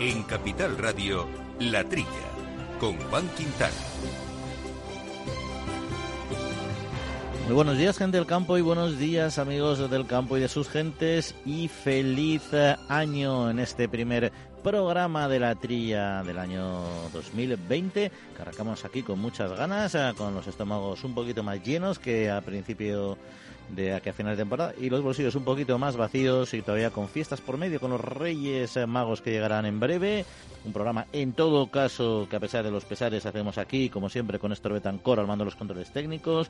En Capital Radio, La Trilla, con Juan Quintana. Muy buenos días, gente del campo, y buenos días, amigos del campo y de sus gentes, y feliz eh, año en este primer programa de la trilla del año 2020, que arrancamos aquí con muchas ganas, eh, con los estómagos un poquito más llenos que a principio de aquí a final de temporada y los bolsillos un poquito más vacíos y todavía con fiestas por medio, con los Reyes Magos que llegarán en breve. Un programa, en todo caso, que a pesar de los pesares hacemos aquí, como siempre, con Néstor Betancor al mando de los controles técnicos,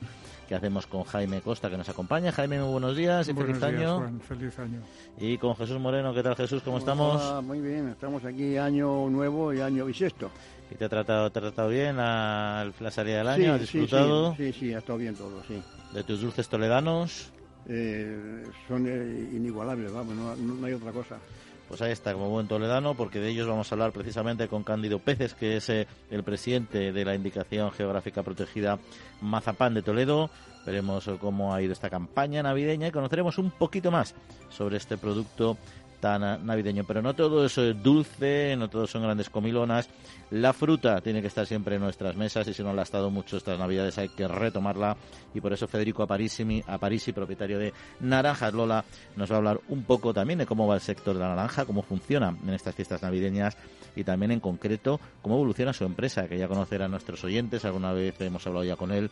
que hacemos con Jaime Costa, que nos acompaña. Jaime, muy buenos días y buenos feliz días, año. Juan, feliz año. Y con Jesús Moreno, ¿qué tal Jesús? ¿Cómo estamos? Muy bien, estamos aquí año nuevo y año bisiesto. ¿Y te ha tratado, te ha tratado bien la, la salida del Sí, año? ¿Has sí, disfrutado Sí, sí, sí, ha estado bien todo, sí. de tus dulces toledanos? Eh, son eh, inigualables, vamos, no, no- hay otra cosa. Pues ahí está, como buen toledano, porque de ellos vamos a hablar precisamente con Cándido Peces, que es eh, el presidente de la Indicación Geográfica Protegida Mazapán de Toledo. Veremos cómo ha ido esta campaña navideña y conoceremos un poquito más sobre este producto navideño. Pero no todo es eh, dulce, no todo son grandes comilonas. La fruta tiene que estar siempre en nuestras mesas y si no la ha estado mucho estas navidades hay que retomarla. Y por eso Federico Aparisi, Aparisi propietario de Naranjas Lola, nos va a hablar un poco también de cómo va el sector de la naranja, cómo funciona en estas fiestas navideñas y también en concreto cómo evoluciona su empresa, que ya conocerán nuestros oyentes, alguna vez hemos hablado ya con él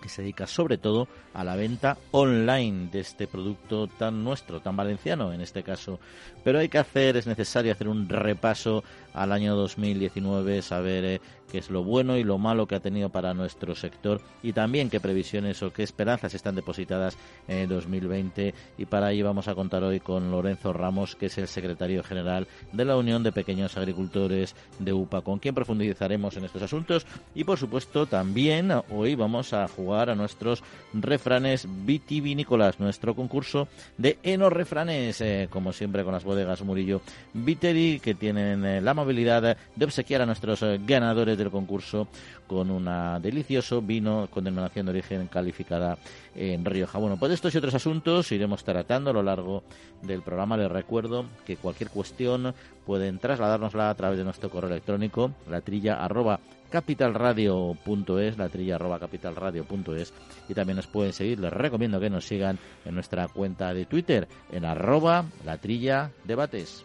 que se dedica sobre todo a la venta online de este producto tan nuestro, tan valenciano en este caso. Pero hay que hacer, es necesario hacer un repaso al año 2019, saber eh, qué es lo bueno y lo malo que ha tenido para nuestro sector y también qué previsiones o qué esperanzas están depositadas en el 2020. Y para ello vamos a contar hoy con Lorenzo Ramos, que es el secretario general de la Unión de Pequeños Agricultores de UPA, con quien profundizaremos en estos asuntos. Y por supuesto también hoy vamos a jugar a nuestros refranes vitivinícolas, nuestro concurso de enos refranes, eh, como siempre con las bodegas Murillo Viteri, que tienen eh, la amabilidad de obsequiar a nuestros ganadores del concurso con un delicioso vino con denominación de origen calificada en Rioja. Bueno, pues estos y otros asuntos iremos tratando a lo largo del programa. Les recuerdo que cualquier cuestión pueden trasladárnosla a través de nuestro correo electrónico, la trilla arroba capitalradio.es, la trilla arroba capitalradio.es y también nos pueden seguir, les recomiendo que nos sigan en nuestra cuenta de Twitter en arroba la trilla debates.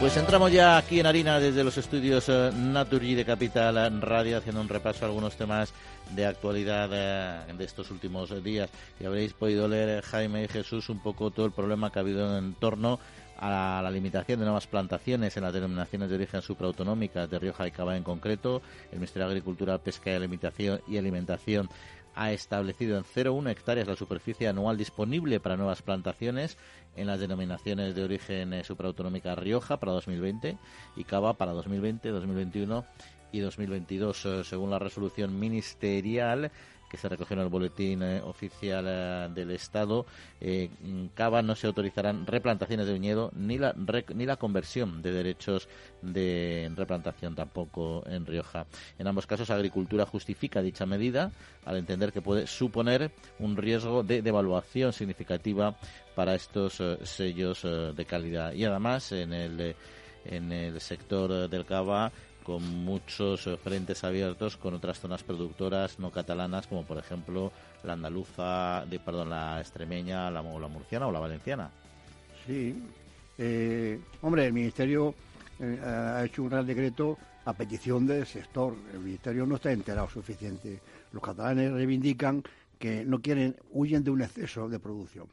Pues entramos ya aquí en harina desde los estudios eh, Naturgy de Capital Radio haciendo un repaso a algunos temas de actualidad eh, de estos últimos días. Y habréis podido leer, eh, Jaime y Jesús, un poco todo el problema que ha habido en torno a la limitación de nuevas plantaciones en las denominaciones de origen supraautonómicas de Rioja y Cava en concreto. El Ministerio de Agricultura, Pesca y Alimentación, y Alimentación ha establecido en 0,1 hectáreas la superficie anual disponible para nuevas plantaciones en las denominaciones de origen eh, supraautonómica Rioja para 2020 y Cava para 2020, 2021 y 2022, eh, según la resolución ministerial que se recogió en el boletín oficial eh, del Estado, eh, en Cava no se autorizarán replantaciones de viñedo ni la, rec- ni la conversión de derechos de replantación tampoco en Rioja. En ambos casos, Agricultura justifica dicha medida al entender que puede suponer un riesgo de devaluación significativa para estos eh, sellos eh, de calidad. Y además, en el, en el sector del cava con muchos eh, frentes abiertos con otras zonas productoras no catalanas como por ejemplo la andaluza, de, perdón, la extremeña, la, la murciana o la valenciana. Sí. Eh, hombre, el Ministerio eh, ha hecho un real decreto a petición del sector. El Ministerio no está enterado suficiente. Los catalanes reivindican que no quieren, huyen de un exceso de producción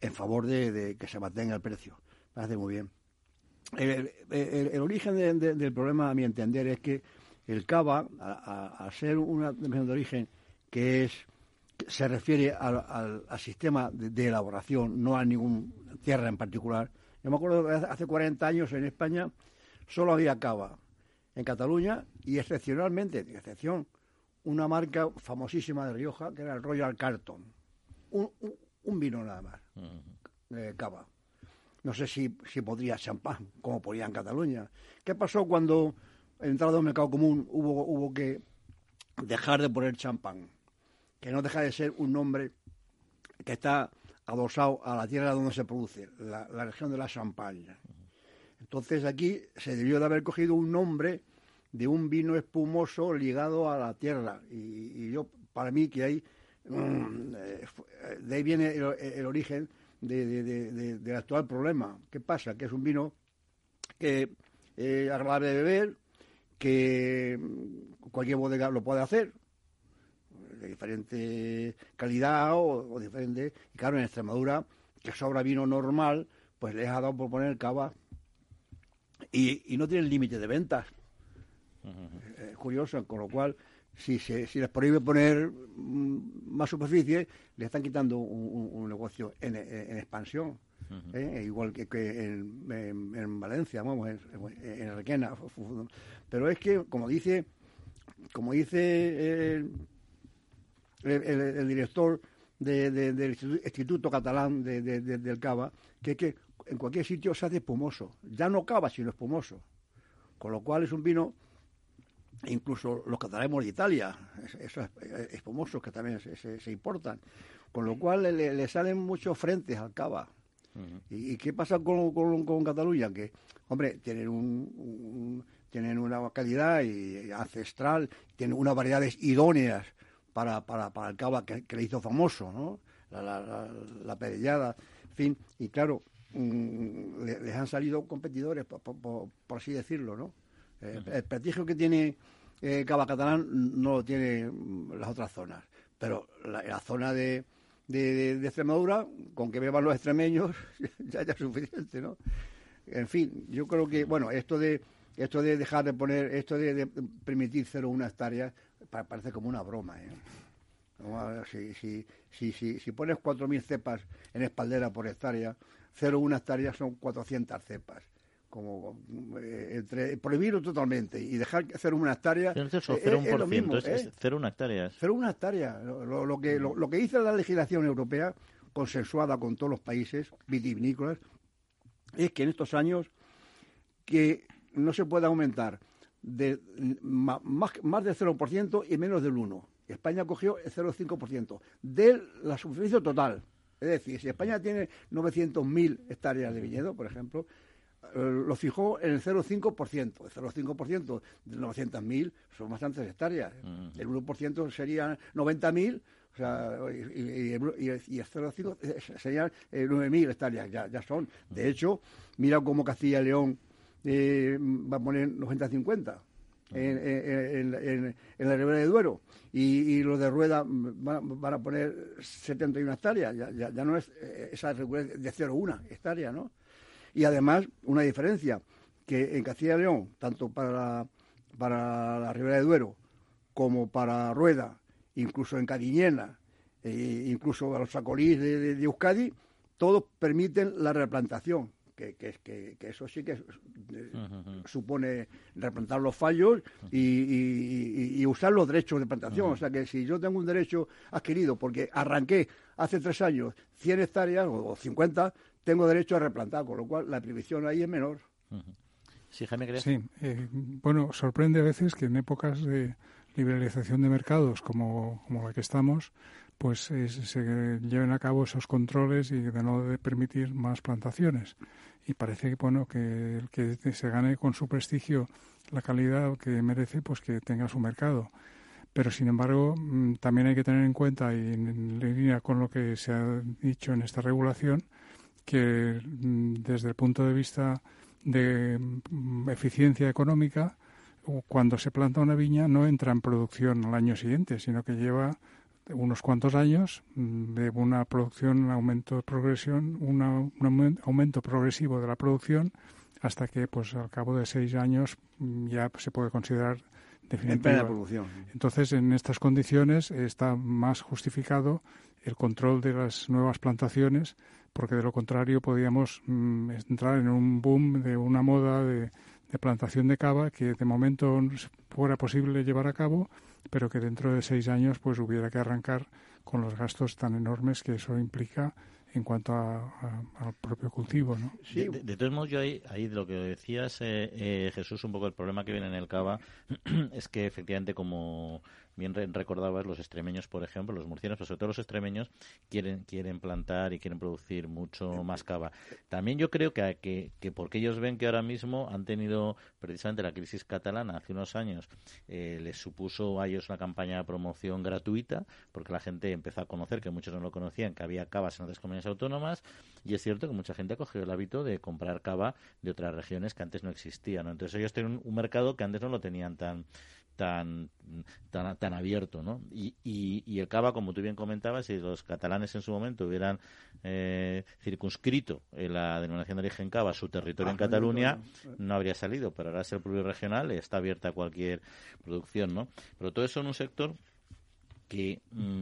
en favor de, de que se mantenga el precio. Parece muy bien. El, el- el origen de- de- del problema, a mi entender, es que el cava, a, a- a ser una denominación de origen que es se refiere al, al- al sistema de, de elaboración, no a ninguna tierra en particular. Yo me acuerdo que hace- hace 40 años en España solo había cava en Cataluña y excepcionalmente, de excepción, una marca famosísima de Rioja que era el Royal Carton. Un, un- un vino nada más, eh, cava. No sé si, si podría champán, como podía en Cataluña. ¿Qué pasó cuando, entrado al mercado común, hubo, hubo que dejar de poner champán? Que no deja de ser un nombre que está adosado a la tierra donde se produce, la, región de la Champaña. Entonces aquí se debió de haber cogido un nombre de un vino espumoso ligado a la tierra. Y, yo, para mí, que hay, mm, eh, de ahí viene el, origen del actual problema. ¿Qué pasa? Que es un vino que es agradable de beber, que cualquier bodega lo puede hacer, de diferente calidad o, diferente. Y claro, en Extremadura, que sobra vino normal, pues les ha dado por poner cava y, y no tienen límite de ventas. Es curioso, con lo cual, si, se, si les prohíbe poner mm, más superficie, le están quitando un, negocio en, expansión. ¿eh? igual que, en, Valencia, vamos, en, en Requena. Pero es que, como dice, como dice el, director del Instituto Catalán del Cava, que es que en cualquier sitio se hace espumoso. Ya no cava, sino espumoso. Con lo cual es un vino, incluso los catalanes de Italia, esos espumosos que también se, importan. Con lo cual le, salen muchos frentes al cava. ¿Y, qué pasa con, Cataluña? Que, hombre, tienen un, tienen una calidad ancestral, tienen unas variedades idóneas para, para, para el cava que, le hizo famoso, ¿no? La, la, en fin, y claro, mm, les han salido competidores, por, por, así decirlo, ¿no? Eh, el prestigio que tiene eh, Cava Catalán no lo tiene mm, las otras zonas, pero la, zona de, de, Extremadura, con que beban los extremeños, ya, es suficiente, ¿no? En fin, yo creo que, bueno, esto de esto de dejar de poner, esto de, permitir 0,1 hectáreas, parece como una broma. ¿eh? Si, si, si, si, si pones 4.000 cepas en espaldera por hectárea, 0,1 hectárea son 400 cepas. Como eh, entre prohibirlo totalmente y dejar hacer una hectárea es, es, es, lo mismo, es, ¿eh? hectáreas. hectárea. Lo, lo, que, lo, lo, que dice la legislación europea, consensuada con todos los países vitivinícolas, es que en estos años que no se puede aumentar de más, más del 0% y menos del 1%. España cogió el 0,5% de la superficie total. Es decir, si España tiene 900.000 hectáreas de viñedo, por ejemplo, lo fijó en el 0,5%. El 0,5% de 900.000 son bastantes hectáreas. El 1% serían 90.000, o sea, y, el 0,5% serían 9.000 eh, hectáreas, ya, ya son. De hecho, mira cómo Castilla y León eh, va a poner 90-50 en, en, la Ribera de Duero y, los de Rueda van, a poner 71 hectáreas, ya, ya, no es eh, esa de 0,1 hectárea, ¿no? Y además, una diferencia, que en Castilla y León, tanto para la, para la Ribera de Duero como para Rueda, incluso en Cariñena, e incluso a los sacolís de Euskadi, todos permiten la replantación que, eso sí que supone replantar los fallos y, usar los derechos de plantación. O sea que si yo tengo un derecho adquirido porque arranqué hace tres años 100 hectáreas o 50, tengo derecho a replantar, con lo cual la prohibición ahí es menor. Sí, Jaime, Sí, eh, bueno, sorprende a veces que en épocas de liberalización de mercados como, como la que estamos, pues se lleven a cabo esos controles y de no de permitir más plantaciones. Y parece bueno que el que se gane con su prestigio la calidad que merece pues que tenga su mercado. Pero sin embargo mm, también hay que tener en cuenta y en línea con lo que se ha dicho en esta regulación que mm, desde el punto de vista de mm, eficiencia económica cuando se planta una viña no entra en producción al año siguiente sino que lleva unos cuantos años mm, de una producción, un aumento de progresión, un aumento progresivo de la producción hasta que pues al cabo de seis años ya se puede considerar definitiva. producción. Entonces, en estas condiciones está más justificado el control de las nuevas plantaciones, porque de lo contrario podríamos mm, entrar en un boom de una moda de, de plantación de cava que de momento fuera posible llevar a cabo pero que dentro de seis años pues hubiera que arrancar con los gastos tan enormes que eso implica en cuanto al propio cultivo, ¿no? Sí. De, todos modos, yo ahí, ahí lo que decías, eh, eh, Jesús, un poco el problema que viene en el cava es que efectivamente como bien recordabas, los extremeños, por ejemplo, los murcianos, pero sobre todo los extremeños, quieren, quieren plantar y quieren producir mucho más cava. También yo creo que, que, que porque ellos ven que ahora mismo han tenido precisamente la crisis catalana hace unos años, eh, les supuso a ellos una campaña de promoción gratuita, porque la gente empezó a conocer, que muchos no lo conocían, que había cavas en otras comunidades autónomas, y es cierto que mucha gente ha cogido el hábito de comprar cava de otras regiones que antes no existían. Entonces ellos tienen un mercado que antes no lo tenían tan tan, tan, tan abierto, ¿no? Y, y, el Cava, como tú bien comentabas, si los catalanes en su momento hubieran eh, circunscrito en la denominación de origen Cava su territorio en Cataluña, no habría salido, pero ahora es el propio regional, está abierta a cualquier producción, ¿no? Pero todo eso en un sector que mm,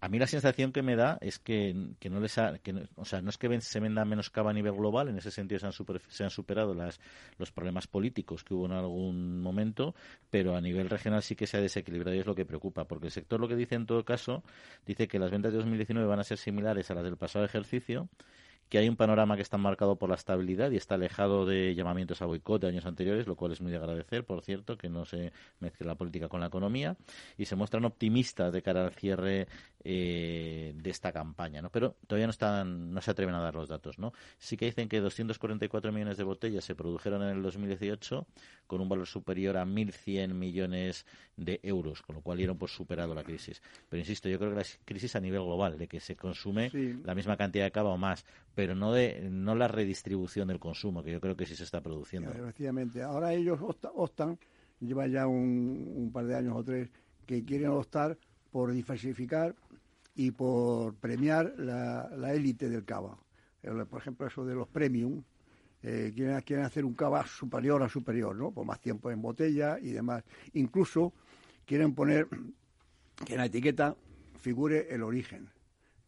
a mí la sensación que me da es que, no les que, o sea, no es que se venda menos cava a nivel global, en ese sentido se han, se han superado las, los problemas políticos que hubo en algún momento, pero a nivel regional sí que se ha desequilibrado y es lo que preocupa, porque el sector lo que dice en todo caso, dice que las ventas de 2019 van a ser similares a las del pasado ejercicio, que hay un panorama que está marcado por la estabilidad y está alejado de llamamientos a boicot de años anteriores, lo cual es muy de agradecer, por cierto, que no se mezcle la política con la economía, y se muestran optimistas de cara al cierre eh, de esta campaña, ¿no? Pero todavía no están, no se atreven a dar los datos, ¿no? Sí que dicen que 244 millones de botellas se produjeron en el 2018 con un valor superior a 1.100 millones de euros, con lo cual dieron por superado la crisis. Pero insisto, yo creo que la crisis a nivel global, de que se consume la misma cantidad de cava o más, pero no de no la redistribución del consumo, que yo creo que sí se está produciendo. Ahora ellos optan, lleva ya un, par de años o tres, que quieren optar por diversificar y por premiar la élite del cava. Por ejemplo, eso de los premium, eh, quieren, quieren, hacer un cava superior a superior, ¿no? Por más tiempo en botella y demás. Incluso quieren poner que en la etiqueta figure el origen.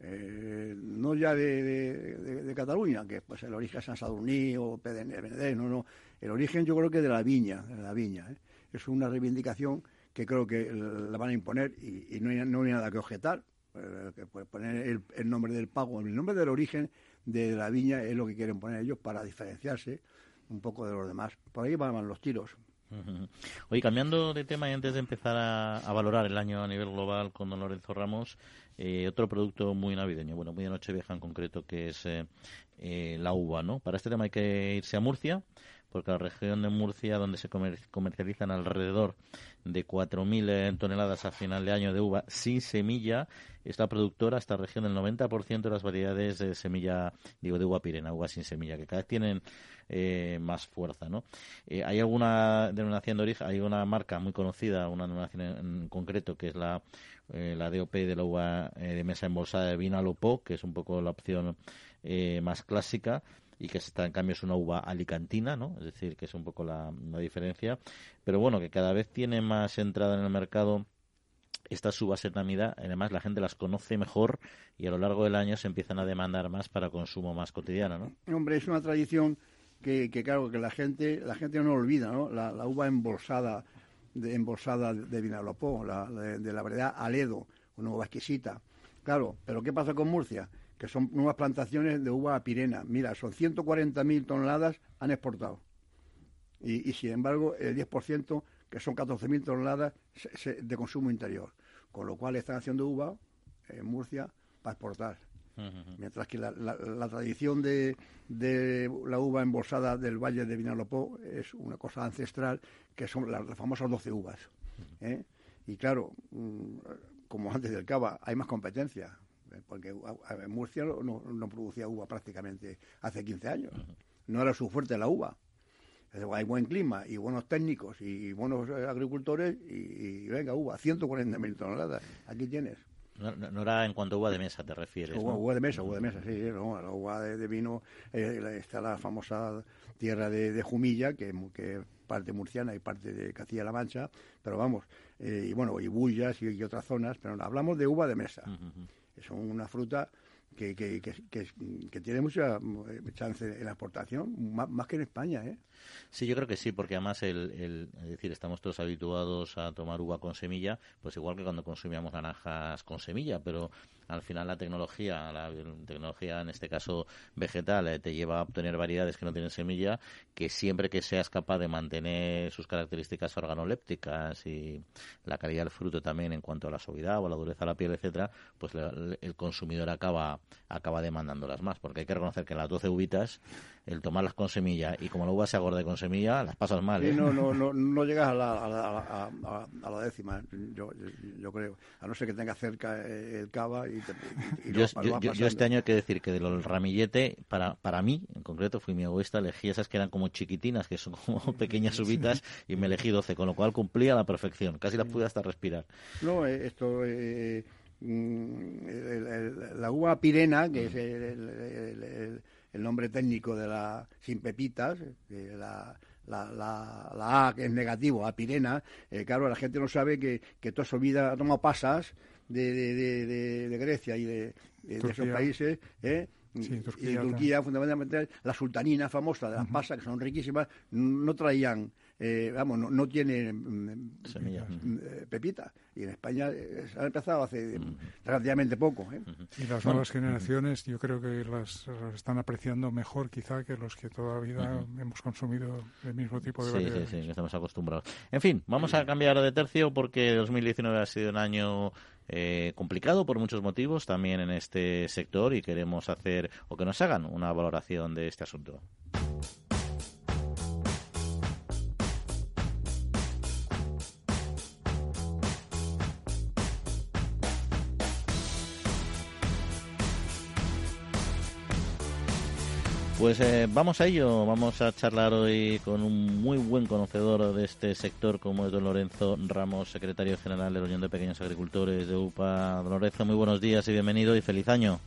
Eh, no ya de, Cataluña, que pues el origen San Sadurní o PDN, no, no. El origen yo creo que de la viña, de la viña. ¿eh? Es una reivindicación que creo que la van a imponer y, no, hay, no, hay, nada que objetar. Eh, que poner el, nombre del pago, el nombre del origen de la viña es lo que quieren poner ellos para diferenciarse un poco de los demás. Por ahí van los tiros. Oye, cambiando de tema y antes de empezar a, valorar el año a nivel global con don Lorenzo Ramos, eh, otro producto muy navideño, bueno, muy de Nochevieja en concreto, que es eh, eh, la uva, ¿no? Para este tema hay que irse a Murcia, porque la región de Murcia, donde se comercializan alrededor de 4.000 toneladas a final de año de uva sin semilla, esta productora, esta región, del 90% de las variedades de semilla, digo, de uva pirena, uva sin semilla, que cada vez tienen eh, más fuerza, ¿no? Eh, hay alguna denominación de origen, hay una marca muy conocida, una denominación en, concreto, que es la, eh, la DOP de la uva de mesa embolsada de Vinalopó, que es un poco la opción más clásica, y que está en cambio es una uva alicantina, ¿no? Es decir, que es un poco la, la, diferencia, pero bueno, que cada vez tiene más entrada en el mercado estas uvas en además la gente las conoce mejor y a lo largo del año se empiezan a demandar más para consumo más cotidiano, ¿no? Hombre, es una tradición que, que claro, que la gente, la gente no olvida, ¿no? La, uva embolsada de, embolsada de Vinalopó, la, de, la variedad Aledo, una uva exquisita. Claro, pero ¿qué pasa con Murcia? Que son nuevas plantaciones de uva pirena. Mira, son 140.000 toneladas han exportado. Y, y sin embargo, el 10% que son 14.000 toneladas de consumo interior, con lo cual están haciendo uva en Murcia para exportar. Mientras que la, tradición de, la uva embolsada del Valle de Vinalopó es una cosa ancestral, que son las, famosas 12 uvas. ¿eh? Y claro, mm, como antes del Cava, hay más competencia. Porque en Murcia no, producía uva prácticamente hace 15 años. No era su fuerte la uva hay buen clima y buenos técnicos y buenos eh, agricultores y, venga, uva, 140.000 toneladas. Aquí tienes. No, era en cuanto a uva de mesa, te refieres. Uva, de mesa, uva de mesa, sí. No, la uva de, vino, eh, está la famosa tierra de, Jumilla, que, que parte murciana y parte de Castilla-La Mancha, pero vamos, eh, y bueno, y Bullas y, otras zonas, pero hablamos de uva de mesa. Es una fruta que, que, que, tiene mucha eh, chance en la exportación, más, que en España. ¿eh? Sí, yo creo que sí, porque además, el, es decir, estamos todos habituados a tomar uva con semilla, pues igual que cuando consumíamos naranjas con semilla, pero al final la tecnología, la tecnología en este caso vegetal, eh, te lleva a obtener variedades que no tienen semilla, que siempre que seas capaz de mantener sus características organolépticas y la calidad del fruto también en cuanto a la suavidad o la dureza de la piel, etcétera, pues el consumidor acaba acaba demandándolas más, porque hay que reconocer que las 12 uvitas, el tomarlas con semilla y como la uva se agorde con semilla, las pasas mal. ¿eh? no, no, no, no llegas a la, a a, la décima, yo, yo, creo, a no ser que tenga cerca el cava y, yo, yo, este año hay que decir que de del ramillete, para, para mí, en concreto, fui mi egoísta, elegí esas que eran como chiquitinas, que son como pequeñas uvitas, y me elegí 12, con lo cual cumplía a la perfección, casi las pude hasta respirar. No, eh, esto... Eh, la uva pirena, que es el, nombre técnico de la sin pepitas, la, la, la, A que es negativo, A pirena, eh, claro, la gente no sabe que, que toda su vida ha tomado pasas de, de, de, Grecia y de, esos países, ¿eh? y Turquía, fundamentalmente, la sultanina famosa de las pasas, que son riquísimas, no traían eh, vamos, no, no tiene mm, mm, eh, pepita. Y en España eh, se ha empezado hace relativamente poco. Y las nuevas generaciones yo creo que las, están apreciando mejor quizá que los que todavía hemos consumido el mismo tipo de variedades. Sí, sí, estamos acostumbrados. En fin, vamos a cambiar de tercio porque 2019 ha sido un año complicado por muchos motivos también en este sector y queremos hacer o que nos hagan una valoración de este asunto. Pues eh, vamos a ello, vamos a charlar hoy con un muy buen conocedor de este sector como es don Lorenzo Ramos, secretario general de la Unión de Pequeños Agricultores de UPA. Don Lorenzo, muy buenos días y bienvenido y feliz año.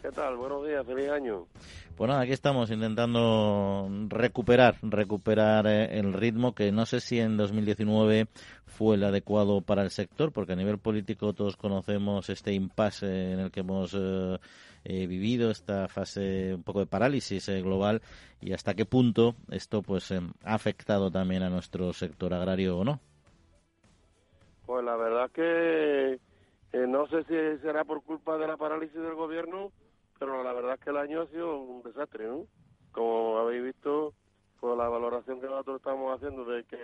¿Qué tal? Buenos días, feliz año. Pues nada, aquí estamos intentando recuperar, recuperar eh, el ritmo que no sé si en 2019 fue el adecuado para el sector, porque a nivel político todos conocemos este impasse en el que hemos eh, eh, vivido esta fase un poco de parálisis eh, global y hasta qué punto esto pues eh, ha afectado también a nuestro sector agrario o no. Pues la verdad que no sé si será por culpa de la parálisis del gobierno, pero la verdad que el año ha sido un desastre, ¿no? Como habéis visto, por la valoración que nosotros estamos haciendo de que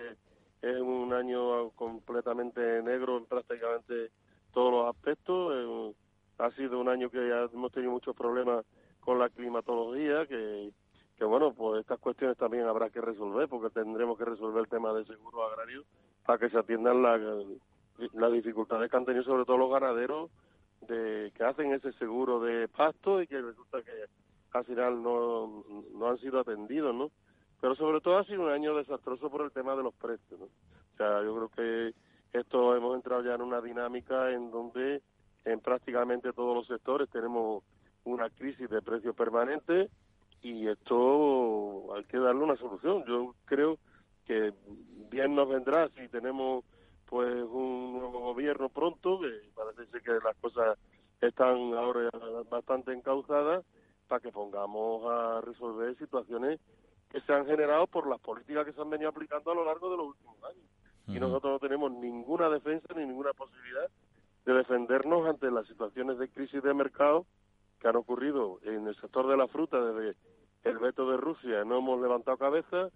es un año completamente negro en prácticamente todos los aspectos, ha sido un año que ya hemos tenido muchos problemas con la climatología, que, bueno, pues estas cuestiones también habrá que resolver, porque tendremos que resolver el tema de seguro agrario para que se atiendan las la dificultades que han tenido sobre todo los ganaderos de que hacen ese seguro de pasto y que resulta que al final no, no han sido atendidos, ¿no? Pero sobre todo ha sido un año desastroso por el tema de los precios, ¿no? O sea, yo creo que esto hemos entrado ya en una dinámica en donde en prácticamente todos los sectores tenemos una crisis de precios permanente y esto hay que darle una solución. Yo creo que bien nos vendrá si tenemos pues un nuevo gobierno pronto, que parece que las cosas están ahora bastante encauzadas, para que pongamos a resolver situaciones que se han generado por las políticas que se han venido aplicando a lo largo de los últimos años. Y nosotros no tenemos ninguna defensa ni ninguna posibilidad de defendernos ante las situaciones de crisis de mercado que han ocurrido en el sector de la fruta desde el veto de Rusia. No hemos levantado cabeza,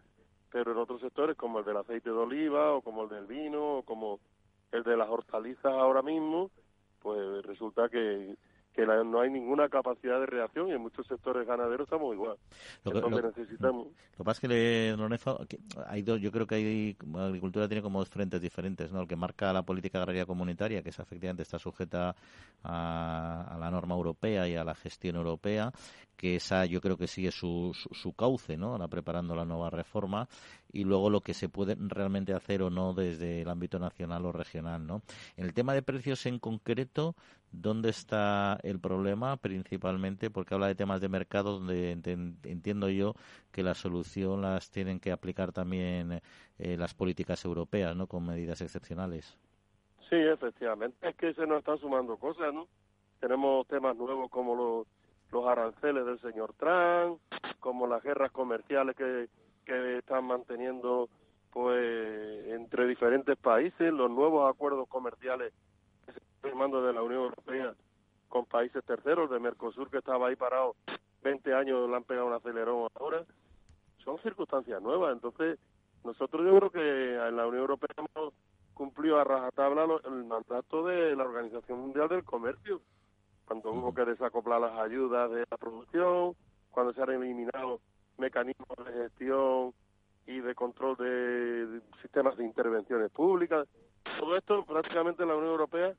pero en otros sectores como el del aceite de oliva o como el del vino o como el de las hortalizas ahora mismo, pues resulta que que no hay ninguna capacidad de reacción y en muchos sectores ganaderos estamos igual. Lo que, necesitamos. Lo que pasa es que, Lorenzo, hay dos, yo creo que hay, la agricultura tiene como dos frentes diferentes, ¿no? El que marca la política agraria comunitaria, que es, efectivamente está sujeta a, la norma europea y a la gestión europea, que esa yo creo que sigue su, su, cauce, ¿no? Ahora preparando la nueva reforma y luego lo que se puede realmente hacer o no desde el ámbito nacional o regional, ¿no? En el tema de precios en concreto, ¿dónde está el problema principalmente? Porque habla de temas de mercado donde entiendo yo que la solución las tienen que aplicar también eh, las políticas europeas, ¿no? Con medidas excepcionales. Sí, efectivamente. Es que se nos están sumando cosas, ¿no? tenemos temas nuevos como los, los aranceles del señor Trump, como las guerras comerciales que, que están manteniendo pues entre diferentes países, los nuevos acuerdos comerciales que se están firmando de la Unión Europea con países terceros, de Mercosur que estaba ahí parado 20 años, le han pegado un acelerón ahora, son circunstancias nuevas, entonces nosotros yo creo que en la Unión Europea hemos cumplido a rajatabla el mandato de la Organización Mundial del Comercio, cuando hubo que desacoplar las ayudas de la producción, cuando se han eliminado mecanismos de gestión y de control de sistemas de intervenciones públicas. Todo esto prácticamente la Unión Europea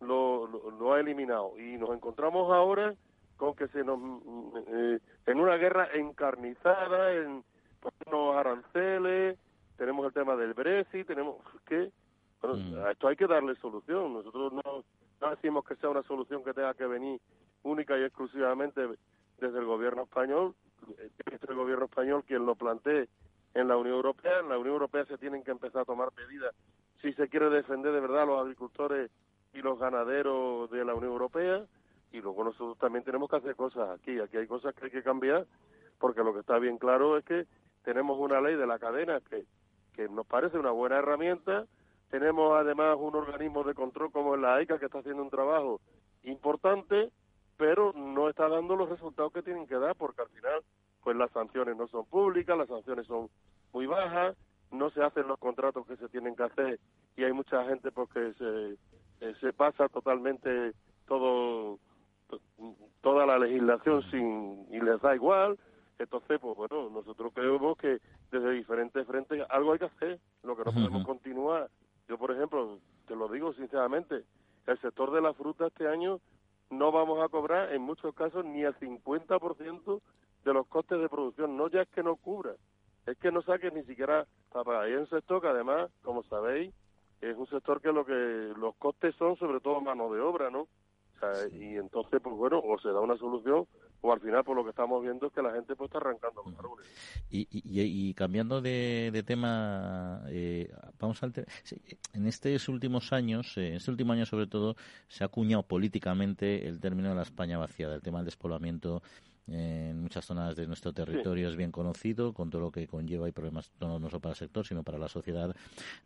lo, lo, ha eliminado y nos encontramos ahora con que se nos eh, en una guerra encarnizada en los aranceles tenemos el tema del Brexit tenemos que bueno, mm. a esto hay que darle solución nosotros no, no decimos que sea una solución que tenga que venir única y exclusivamente desde el gobierno español gobierno español quien lo plantee en la Unión Europea. En la Unión Europea se tienen que empezar a tomar medidas si se quiere defender de verdad a los agricultores y los ganaderos de la Unión Europea. Y luego nosotros también tenemos que hacer cosas aquí. Aquí hay cosas que hay que cambiar porque lo que está bien claro es que tenemos una ley de la cadena que, que nos parece una buena herramienta. Tenemos además un organismo de control como la AICA que está haciendo un trabajo importante, pero no está dando los resultados que tienen que dar porque al final pues las sanciones no son públicas, las sanciones son muy bajas, no se hacen los contratos que se tienen que hacer y hay mucha gente porque se, eh, se pasa totalmente todo toda la legislación sin y les da igual. Entonces pues bueno nosotros creemos que desde diferentes frentes algo hay que hacer. Lo que no podemos continuar yo por ejemplo te lo digo sinceramente el sector de la fruta este año no vamos a cobrar en muchos casos ni el 50% de los costes de producción. No ya es que no cubra, es que no saque ni siquiera para Hay un sector que además, como sabéis, es un sector que lo que los costes son sobre todo mano de obra, ¿no? Y entonces, pues bueno, o se da una solución o al final, por lo que estamos viendo, es que la gente pues está arrancando los árboles. Y, y, cambiando de, tema, eh, vamos al en estos últimos años, eh, en este último año sobre todo, se ha acuñado políticamente el término de la España vaciada, el tema del despoblamiento en muchas zonas de nuestro territorio es bien conocido, con todo lo que conlleva y problemas no, solo para el sector, sino para la sociedad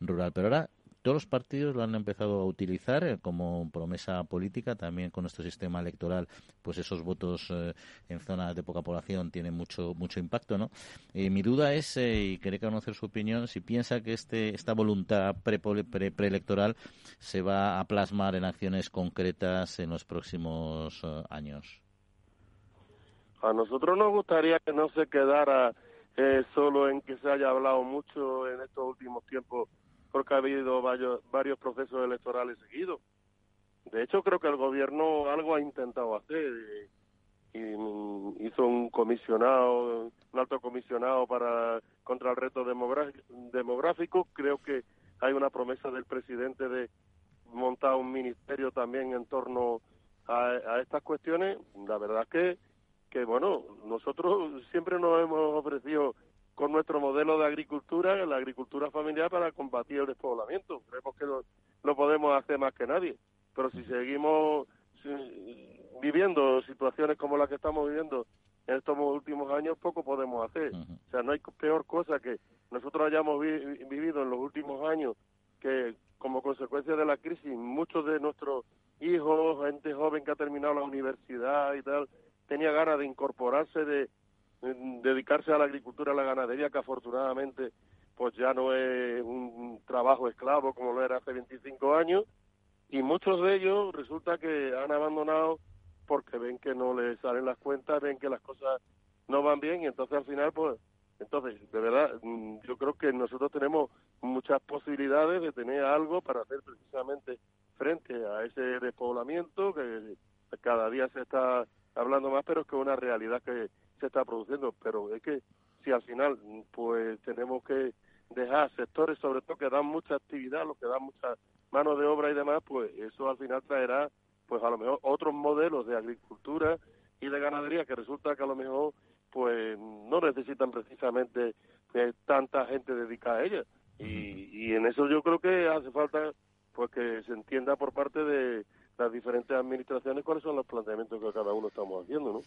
rural. Pero ahora todos los partidos lo han empezado a utilizar eh, como promesa política, también con nuestro sistema electoral, pues esos votos eh, en zonas de poca población tienen mucho mucho impacto, ¿no? mi duda es, eh, y quería conocer su opinión, si piensa que este esta voluntad preelectoral se va a plasmar en acciones concretas en los próximos años. A nosotros nos gustaría que no se quedara eh, solo en que se haya hablado mucho en estos últimos tiempos porque ha habido varios, varios procesos electorales seguidos. De hecho, creo que el gobierno algo ha intentado hacer. Y, hizo un comisionado, un alto comisionado para contra el reto demográfico. Creo que hay una promesa del presidente de montar un ministerio también en torno a, a estas cuestiones. La verdad es que que bueno, nosotros siempre nos hemos ofrecido con nuestro modelo de agricultura, la agricultura familiar para combatir el despoblamiento. Creemos que lo, podemos hacer más que nadie, pero si seguimos viviendo situaciones como las que estamos viviendo en estos últimos años, poco podemos hacer. O sea, no hay peor cosa que nosotros hayamos vivido en los últimos años que como consecuencia de la crisis muchos de nuestros hijos, gente joven que ha terminado la universidad y tal, tenía ganas de incorporarse, de, dedicarse a la agricultura, a la ganadería, que afortunadamente pues ya no es un trabajo esclavo como lo era hace 25 años, y muchos de ellos resulta que han abandonado porque ven que no les salen las cuentas, ven que las cosas no van bien, y entonces al final, pues, entonces, de verdad, mm, yo creo que nosotros tenemos muchas posibilidades de tener algo para hacer precisamente frente a ese despoblamiento que cada día se está hablando más, pero es que es una realidad que se está produciendo. Pero es que si al final pues tenemos que dejar sectores, sobre todo que dan mucha actividad, los que dan mucha mano de obra y demás, pues eso al final traerá pues a lo mejor otros modelos de agricultura y de ganadería que resulta que a lo mejor pues no necesitan precisamente que tanta gente dedicada a ellas. Y, y en eso yo creo que hace falta pues que se entienda por parte de las diferentes administraciones cuáles son los planteamientos que cada uno estamos haciendo, ¿no?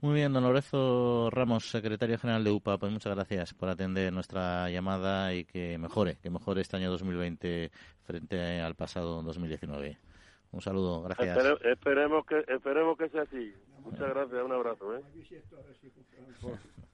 Muy bien, don Lorenzo Ramos, secretario general de UPA, pues muchas gracias por atender nuestra llamada y que mejore, que mejore este año 2020 frente al pasado 2019. Un saludo, gracias. esperemos que esperemos que sea así. Muchas gracias, un abrazo. ¿eh?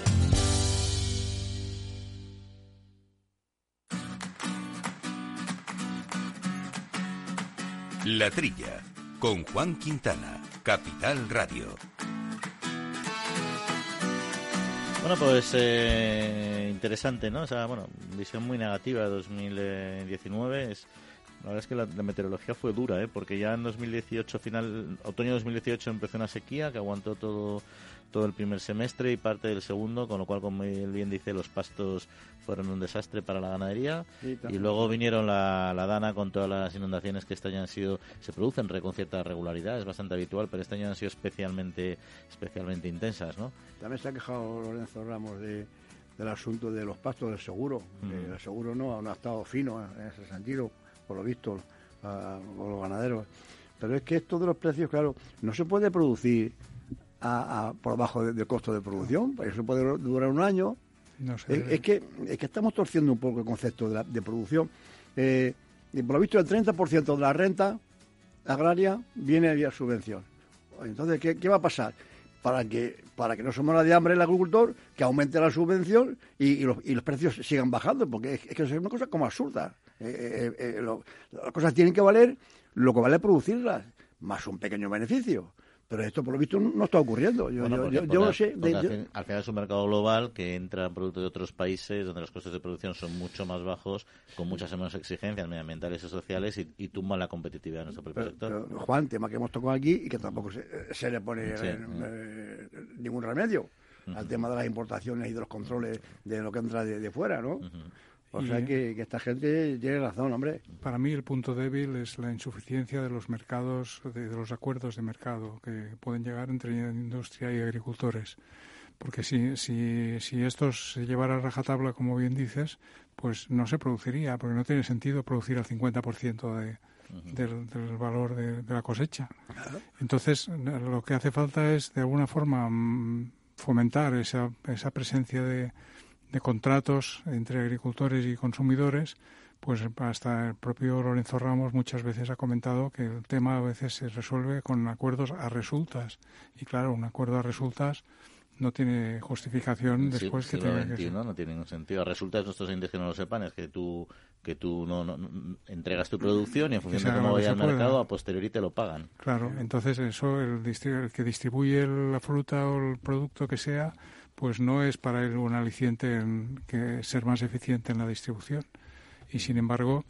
La Trilla, con Juan Quintana, Capital Radio. Bueno, pues eh, interesante, ¿no? O sea, bueno, visión muy negativa de 2019. Es, la verdad es que la, meteorología fue dura, ¿eh? Porque ya en 2018, final, otoño 2018 empezó una sequía que aguantó todo todo el primer semestre y parte del segundo, con lo cual, como bien dice, los pastos fueron un desastre para la ganadería. y luego vinieron la, la, dana con todas las inundaciones que este año han sido, se producen con cierta regularidad, es bastante habitual, pero este año han sido especialmente, especialmente intensas, ¿no? También se ha quejado Lorenzo Ramos de, del asunto de los pastos del seguro. Mm. el seguro no, no, ha estado fino en ese sentido, por lo visto, con los ganaderos. Pero es que esto de los precios, claro, no se puede producir a, por debajo del costo de producción. Eso puede durar un año. es, que, es que estamos torciendo un poco el concepto de, de producción. Eh, por lo visto, el 30% de la renta agraria viene vía subvención. Entonces, ¿qué, ¿qué, va a pasar? Para que, para que no se muera de hambre el agricultor, que aumente la subvención y, los, y los, precios sigan bajando, porque es, que es una cosa como absurda. Eh, eh, eh las cosas tienen que valer lo que vale producirlas, más un pequeño beneficio. Pero esto, por lo visto, no está ocurriendo. Yo, yo, sé. al, final, es un mercado global que entra en productos de otros países donde los costes de producción son mucho más bajos, con muchas menos exigencias medioambientales y sociales y, y tumban la competitividad de nuestro propio sector. Juan, tema que hemos tocado aquí y que tampoco se, le pone eh, ningún remedio al tema de las importaciones y de los controles de lo que entra de, fuera, ¿no? O sea que, esta gente tiene razón, hombre. Para mí el punto débil es la insuficiencia de los mercados, de, los acuerdos de mercado que pueden llegar entre industria y agricultores. Porque si, si, si esto se llevara a rajatabla, como bien dices, pues no se produciría, porque no tiene sentido producir al 50% de, del, del, valor de, de la cosecha. Entonces, lo que hace falta es, de alguna forma, mm, fomentar esa, esa presencia de de contratos entre agricultores y consumidores, pues hasta el propio Lorenzo Ramos muchas veces ha comentado que el tema a veces se resuelve con acuerdos a resultas. Y claro, un acuerdo a resultas no tiene justificación después que tenga que ¿no? no tiene ningún sentido. A resultas nuestros indígenas no lo sepan es que tú que tú no, no, entregas tu producción y en función de cómo vaya al mercado a posteriori te lo pagan. Claro, entonces eso el, el que distribuye la fruta o el producto que sea pues no es para él un aliciente en que ser más eficiente en la distribución. Y sin embargo,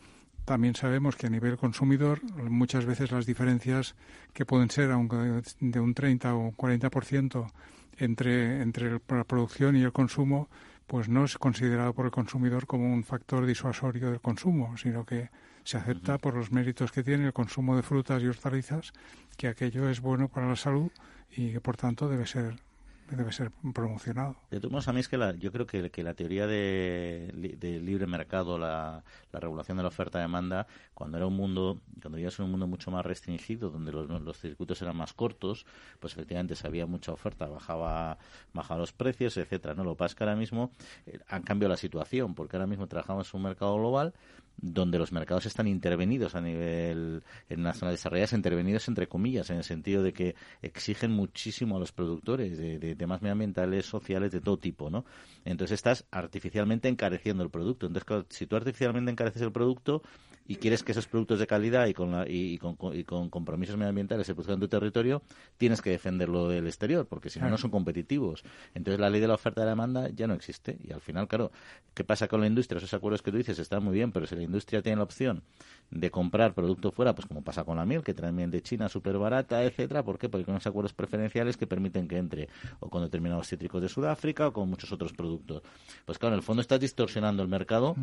también sabemos que a nivel consumidor muchas veces las diferencias que pueden ser aunque de un 30 o 40% entre, entre la producción y el consumo, pues no es considerado por el consumidor como un factor disuasorio del consumo, sino que se acepta por los méritos que tiene el consumo de frutas y hortalizas, que aquello es bueno para la salud y que por tanto debe ser debe ser promocionado. De todos modos, a mí es que yo creo que, que la teoría de, libre mercado, la, regulación de la oferta-demanda, cuando era un mundo, cuando vivías en un mundo mucho más restringido, donde los, circuitos eran más cortos, pues efectivamente si había mucha oferta, bajaba, bajaba los precios, etcétera. No, lo que pasa es que ahora mismo eh, han cambiado la situación, porque ahora mismo trabajamos en un mercado global donde los mercados están intervenidos a nivel en las zonas desarrolladas, intervenidos entre comillas, en el sentido de que exigen muchísimo a los productores de, temas medioambientales, sociales, de todo tipo, ¿no? Entonces estás artificialmente encareciendo el producto. Entonces, si tú artificialmente encareces el producto, y quieres que esos productos de calidad y con, y, con, compromisos medioambientales se produzcan en tu territorio, tienes que defenderlo del exterior, porque si no, no son competitivos. Entonces la ley de la oferta y la demanda ya no existe. Y al final, claro, ¿qué pasa con la industria? Esos acuerdos que tú dices están muy bien, pero si la industria tiene la opción de comprar producto fuera, pues como pasa con la miel, que traen de China súper barata, etcétera, ¿por qué? Porque con esos acuerdos preferenciales que permiten que entre o con determinados cítricos de Sudáfrica o con muchos otros productos. Pues claro, en el fondo estás distorsionando el mercado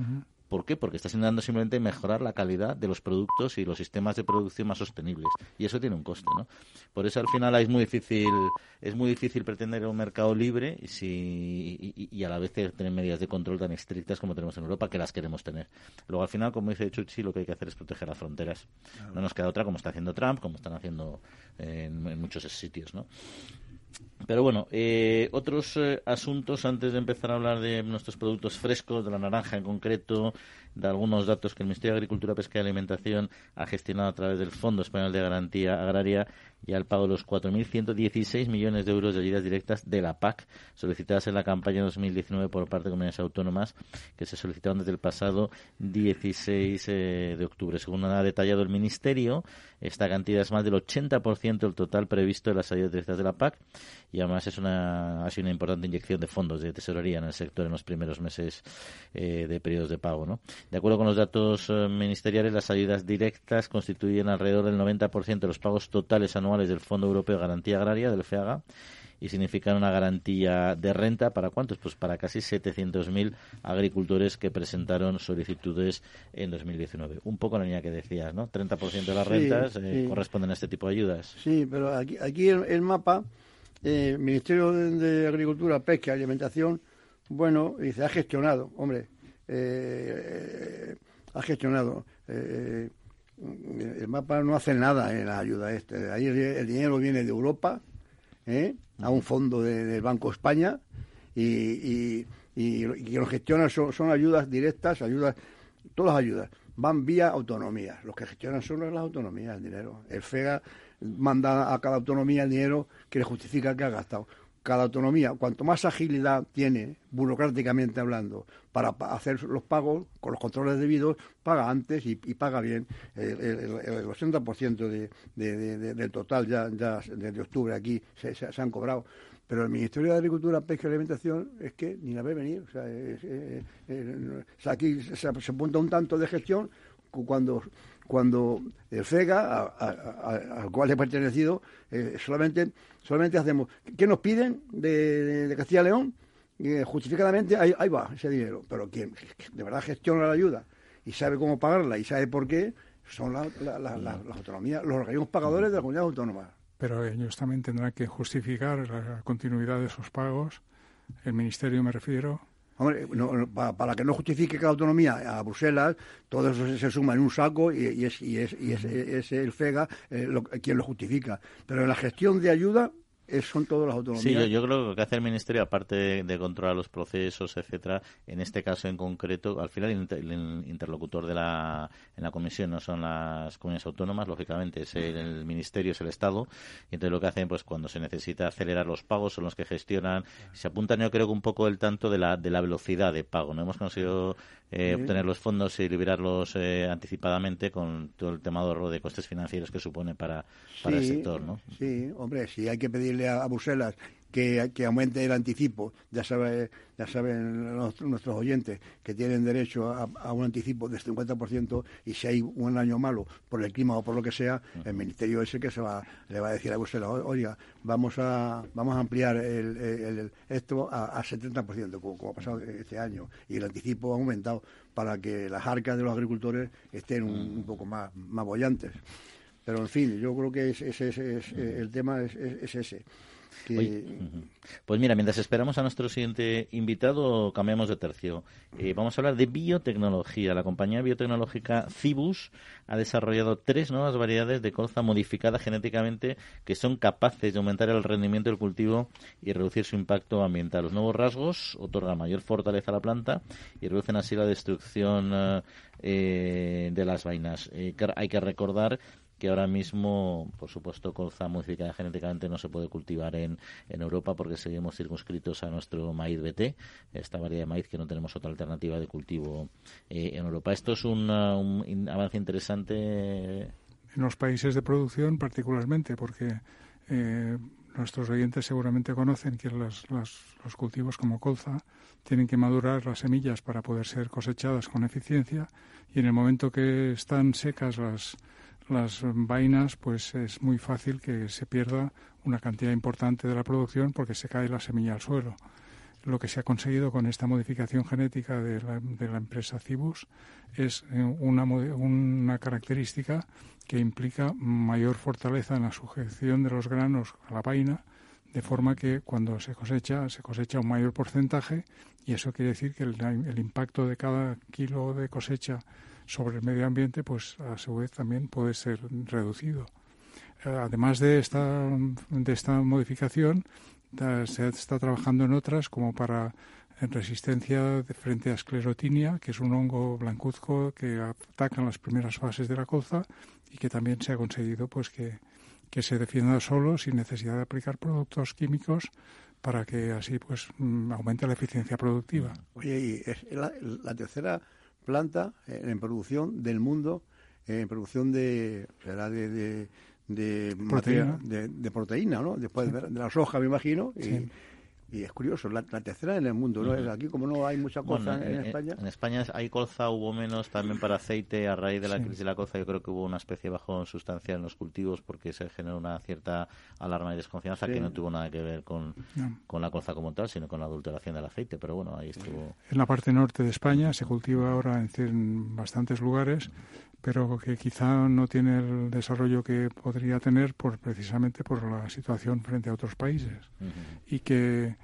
¿Por qué? Porque estás intentando simplemente mejorar la calidad de los productos y los sistemas de producción más sostenibles. Y eso tiene un coste, ¿no? Por eso al final es muy difícil, es muy difícil pretender un mercado libre y, y, a la vez tener medidas de control tan estrictas como tenemos en Europa, que las queremos tener. Luego al final, como dice Chuchi, lo que hay que hacer es proteger las fronteras. No nos queda otra como está haciendo Trump, como están haciendo en, en muchos sitios, ¿no? Pero bueno, eh, otros eh, asuntos antes de empezar a hablar de nuestros productos frescos, de la naranja en concreto, de algunos datos que el Ministerio de Agricultura, Pesca y Alimentación ha gestionado a través del Fondo Español de Garantía Agraria y al pago de los 4.116 millones de euros de ayudas directas de la PAC solicitadas en la campaña 2019 por parte de comunidades autónomas que se solicitaron desde el pasado 16 eh, de octubre. Según ha detallado el Ministerio, esta cantidad es más del 80% del total previsto de las ayudas directas de la PAC y además es una, ha sido una importante inyección de fondos de tesorería en el sector en los primeros meses eh, de periodos de pago. ¿no? De acuerdo con los datos eh, ministeriales, las ayudas directas constituyen alrededor del 90% de los pagos totales anuales del Fondo Europeo de Garantía Agraria, del FEAGA, y significan una garantía de renta para cuántos? Pues para casi 700.000 agricultores que presentaron solicitudes en 2019. Un poco la línea que decías, ¿no? 30% de las rentas eh, corresponden a este tipo de ayudas. Sí, pero aquí, aquí el, mapa, eh, Ministerio de, Agricultura, Pesca y Alimentación, bueno, dice, ha gestionado, hombre, eh, ha gestionado. Eh, el mapa no hace nada en la ayuda este. Ahí el, dinero viene de Europa, ¿eh? a un fondo del Banco España, y, y, y, lo gestionan son, ayudas directas, ayudas, todas las ayudas van vía autonomía. Los que gestionan son las autonomías el dinero. El FEGA manda a cada autonomía el dinero que le justifica que ha gastado cada autonomía, cuanto más agilidad tiene, burocráticamente hablando, para hacer los pagos con los controles debidos, paga antes y, paga bien. El, el, 80% de, del total ya, desde octubre aquí se, han cobrado. Pero el Ministerio de Agricultura, Pesca y Alimentación es que ni la ve venir. O sea, aquí se apunta un tanto de gestión cuando cuando el FEGA, al cual he pertenecido, eh, solamente, solamente hacemos. ¿Qué nos piden de, Castilla y León? Eh, justificadamente, ahí, va ese dinero. Pero quien de verdad gestiona la ayuda y sabe cómo pagarla y sabe por qué, son las autonomías, los organismos pagadores de la comunidad autónoma. Pero ellos también tendrán que justificar la continuidad de esos pagos. El Ministerio, me refiero, Hombre, para, que no justifique cada autonomía a Bruselas, todo eso se, suma en un saco y, es, y, es, y es, el FEGA eh, quien lo justifica. Pero en la gestión de ayuda son todas las autonomías. Sí, yo, creo que lo que hace el Ministerio, aparte de, controlar los procesos, etcétera, en este caso en concreto, al final el, interlocutor de la, en la comisión no son las comunidades autónomas, lógicamente es el, Ministerio, es el Estado, y entonces lo que hacen, pues cuando se necesita acelerar los pagos, son los que gestionan, se apuntan yo creo que un poco el tanto de la, de la velocidad de pago, no hemos conseguido eh, obtener los fondos y liberarlos eh, anticipadamente con todo el tema de ahorro de costes financieros que supone para, para el sector, ¿no? Sí, hombre, si hay que pedirle a, Bruselas que, que, aumente el anticipo. Ya, sabe, ya saben nuestros oyentes que tienen derecho a, un anticipo del 50% y si hay un año malo por el clima o por lo que sea, el ministerio ese que se va, le va a decir a Bruselas, oiga, vamos a, vamos a ampliar el, esto a, 70%, como, como, ha pasado este año, y el anticipo ha aumentado para que las arcas de los agricultores estén un, poco más, más bollantes. Pero en fin, yo creo que ese, es, el tema es ese. Pues mira, mientras esperamos a nuestro siguiente invitado, cambiamos de tercio. Eh, vamos a hablar de biotecnología. La compañía biotecnológica Cibus ha desarrollado tres nuevas variedades de colza modificada genéticamente que son capaces de aumentar el rendimiento del cultivo y reducir su impacto ambiental. Los nuevos rasgos otorgan mayor fortaleza a la planta y reducen así la destrucción eh, de las vainas. Eh, hay que recordar que ahora mismo, por supuesto, colza modificada genéticamente no se puede cultivar en, en Europa porque seguimos circunscritos a nuestro maíz BT, esta variedad de maíz que no tenemos otra alternativa de cultivo eh, en Europa. Esto es un, avance interesante. En los países de producción, particularmente, porque eh, nuestros oyentes seguramente conocen que los cultivos como colza tienen que madurar las semillas para poder ser cosechadas con eficiencia y en el momento que están secas las, las vainas, pues es muy fácil que se pierda una cantidad importante de la producción porque se cae la semilla al suelo. Lo que se ha conseguido con esta modificación genética de la, de la empresa Cibus es eh, una, una característica que implica mayor fortaleza en la sujeción de los granos a la vaina, de forma que cuando se cosecha, se cosecha un mayor porcentaje y eso quiere decir que el, impacto de cada kilo de cosecha sobre el medio ambiente, pues a su vez también puede ser reducido. Además de esta, de esta modificación, se está trabajando en otras como para resistencia de frente a esclerotinia, que es un hongo blancuzco que ataca en las primeras fases de la colza y que también se ha conseguido pues que, que se defienda solo sin necesidad de aplicar productos químicos para que así pues mm, aumente la eficiencia productiva. Oye, y es la, tercera planta en producción del mundo, en producción de, de, de, proteína. de, proteína, ¿no? Después de, la soja, me imagino. Y, y es curioso, la, tercera en el mundo, ¿no? Aquí como no hay mucha colza en, España. En España hay colza, hubo menos también para aceite a raíz de la crisis de la colza. Yo creo que hubo una especie de bajón sustancial en los cultivos porque se generó una cierta alarma y desconfianza que no tuvo nada que ver con, con la colza como tal, sino con la adulteración del aceite. Pero bueno, ahí estuvo. En la parte norte de España se cultiva ahora en bastantes lugares pero que quizá no tiene el desarrollo que podría tener por precisamente por la situación frente a otros países. Y que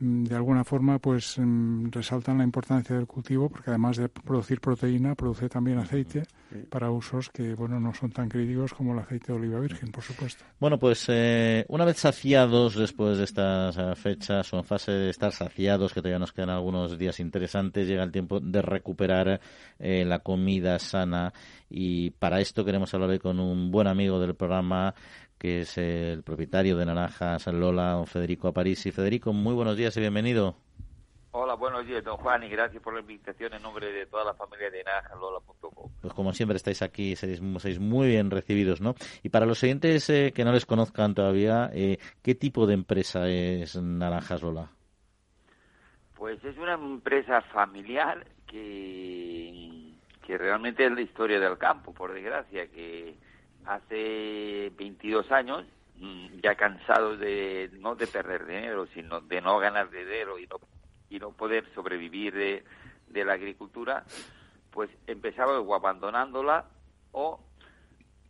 de alguna forma pues mm, resaltan la importancia del cultivo porque además de producir proteína produce también aceite para usos que bueno no son tan críticos como el aceite de oliva virgen por supuesto. Bueno pues eh, una vez saciados después de estas eh, fechas o en fase de estar saciados que todavía nos quedan algunos días interesantes llega el tiempo de recuperar eh, la comida sana. Y para esto queremos hablar hoy con un buen amigo del programa que es el propietario de Naranjas Lola, don Federico Aparisi. Federico, muy buenos días y bienvenido. Hola, buenos días, don Juan, y gracias por la invitación en nombre de toda la familia de naranjaslola.com. Pues como siempre estáis aquí, seis, muy bien recibidos, ¿no? Y para los oyentes eh, que no les conozcan todavía, eh, ¿qué tipo de empresa es Naranjas Lola? Pues es una empresa familiar que que realmente es la historia del campo, por desgracia, que hace 22 años, mm, ya cansados de no de perder dinero, sino de no ganar dinero y no, y no poder sobrevivir de, de la agricultura, pues empezaba o abandonándola o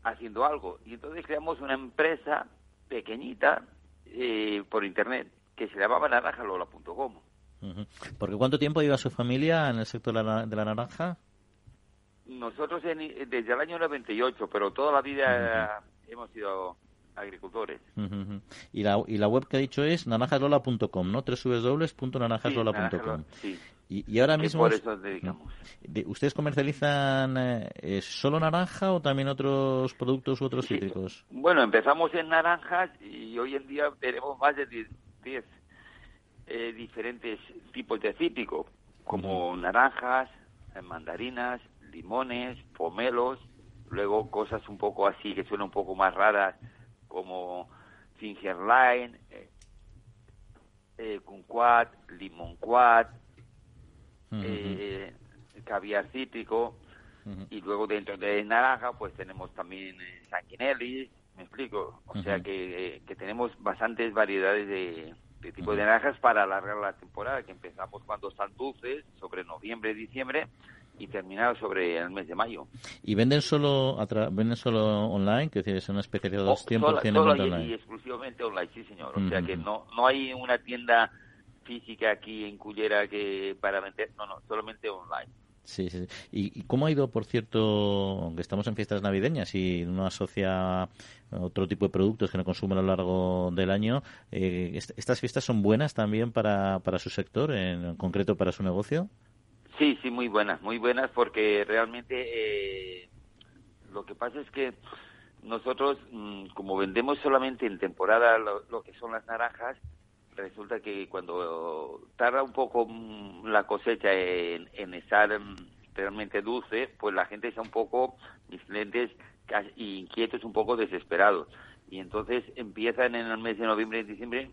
haciendo algo. Y entonces creamos una empresa pequeñita eh, por internet que se llamaba naranjalola.com. ¿Porque cuánto tiempo iba su familia en el sector de la naranja? Nosotros desde el año 98, pero toda la vida hemos sido agricultores. y, la, y la web que ha dicho es naranjaslola.com, ¿no? www.naranjaslola.com. Sí, y, y, ahora mismo... Por eso dedicamos. ¿Ustedes comercializan eh, solo naranja o también otros productos u otros cítricos? Bueno, empezamos en naranjas y hoy en día tenemos más de 10 eh, diferentes tipos de cítrico, como naranjas, eh, mandarinas, limones, pomelos, luego cosas un poco así que suenan un poco más raras como fingerline, eh, eh, kumquat, limonquat, eh, caviar cítrico y luego dentro de naranja pues tenemos también eh, sanguinelli, me explico, o sea que, que tenemos bastantes variedades de, de tipo de naranjas para alargar la temporada, que empezamos cuando están dulces, sobre noviembre, diciembre, y terminar sobre el mes de mayo. ¿Y venden solo venden solo online? Que es una especialidad de 100% solo, online. Y exclusivamente online, sí señor. O sea que no, no hay una tienda física aquí en Cullera que para vender, no, no, solamente online. Sí, sí. ¿Y, cómo ha ido, por cierto, aunque estamos en fiestas navideñas y no asocia otro tipo de productos que no consume a lo largo del año, eh, ¿estas fiestas son buenas también para, para su sector, en concreto para su negocio? Sí, sí, muy buenas, muy buenas porque realmente eh, lo que pasa es que nosotros, mm, como vendemos solamente en temporada lo, que son las naranjas, resulta que cuando tarda un poco mm, la cosecha en, estar mm, realmente dulce, pues la gente está un poco, mis clientes, inquietos, un poco desesperados. Y entonces empiezan en el mes de noviembre y diciembre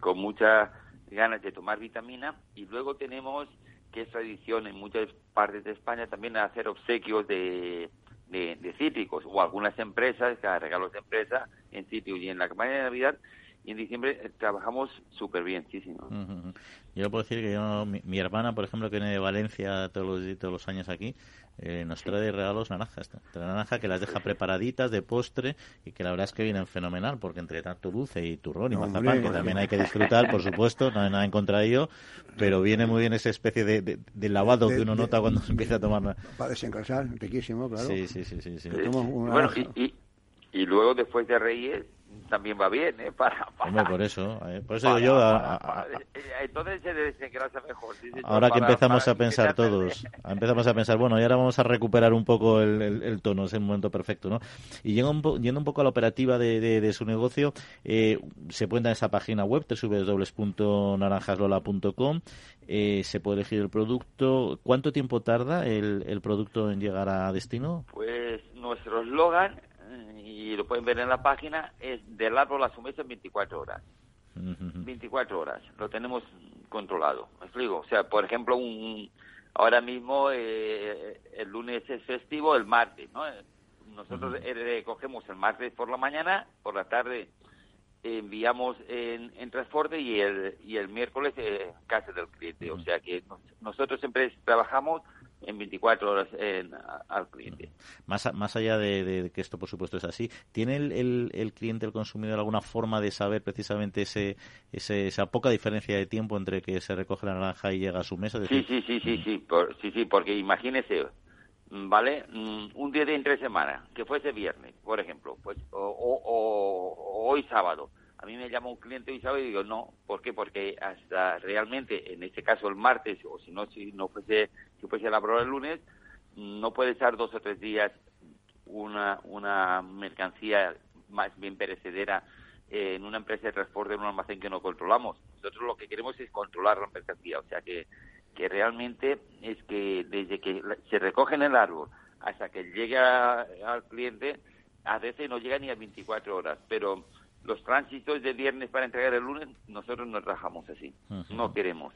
con muchas ganas de tomar vitamina y luego tenemos que es tradición en muchas partes de España también hacer obsequios de, de, cítricos o algunas empresas, regalos de empresa en sitio y en la campaña de Navidad y en diciembre eh, trabajamos súper bien, sí, sí. Yo puedo decir que yo, mi, hermana, por ejemplo, que viene de Valencia todos los, todos los años aquí, eh, nos trae regalos naranjas. Trae naranja que las deja preparaditas de postre y que la verdad es que vienen fenomenal, porque entre tanto dulce y turrón y mazapán, que también hay que disfrutar, por supuesto, no hay nada en contra de ello, pero viene muy bien esa especie de, de, lavado que uno nota cuando se empieza a tomar. Para desengrasar, riquísimo, claro. Sí, sí, sí. sí, Bueno, y, y luego después de Reyes también va bien, ¿eh? Para, por eso, eh, por eso digo yo... entonces se desengrasa mejor. ahora que empezamos a pensar todos, empezamos a pensar, bueno, y ahora vamos a recuperar un poco el, tono, es el momento perfecto, ¿no? Y yendo un, yendo un poco a la operativa de, de, su negocio, eh, se puede en esa página web, www.naranjaslola.com, eh, se puede elegir el producto. ¿Cuánto tiempo tarda el, el producto en llegar a destino? Pues nuestro eslogan y lo pueden ver en la página, es del árbol a su mesa en 24 horas. 24 horas, lo tenemos controlado, me explico. O sea, por ejemplo, un, ahora mismo eh, el lunes es festivo, el martes, ¿no? Nosotros recogemos el martes por la mañana, por la tarde enviamos en, en transporte y el, y el miércoles en casa del cliente. O sea que nosotros siempre trabajamos en 24 horas al cliente. Más, más allá de, que esto, por supuesto, es así, ¿tiene el, el, cliente, el consumidor, alguna forma de saber precisamente ese, esa poca diferencia de tiempo entre que se recoge la naranja y llega a su mesa? sí, sí, sí, sí, sí, sí, sí, porque imagínese, ¿vale? Mm, un día de entre semana, que fuese viernes, por ejemplo, pues, o hoy sábado a mí me llama un cliente y sabe y digo no, ¿por qué? Porque hasta realmente, en este caso el martes, o si no, si no fuese, si fuese la prueba el lunes, no puede estar dos o tres días una, una mercancía más bien perecedera en una empresa de transporte en un almacén que no controlamos. Nosotros lo que queremos es controlar la mercancía, o sea que, que realmente es que desde que se recoge en el árbol hasta que llega al cliente, a veces no llega ni a 24 horas, pero los tránsitos de viernes para entregar el lunes, nosotros no trabajamos así. No queremos.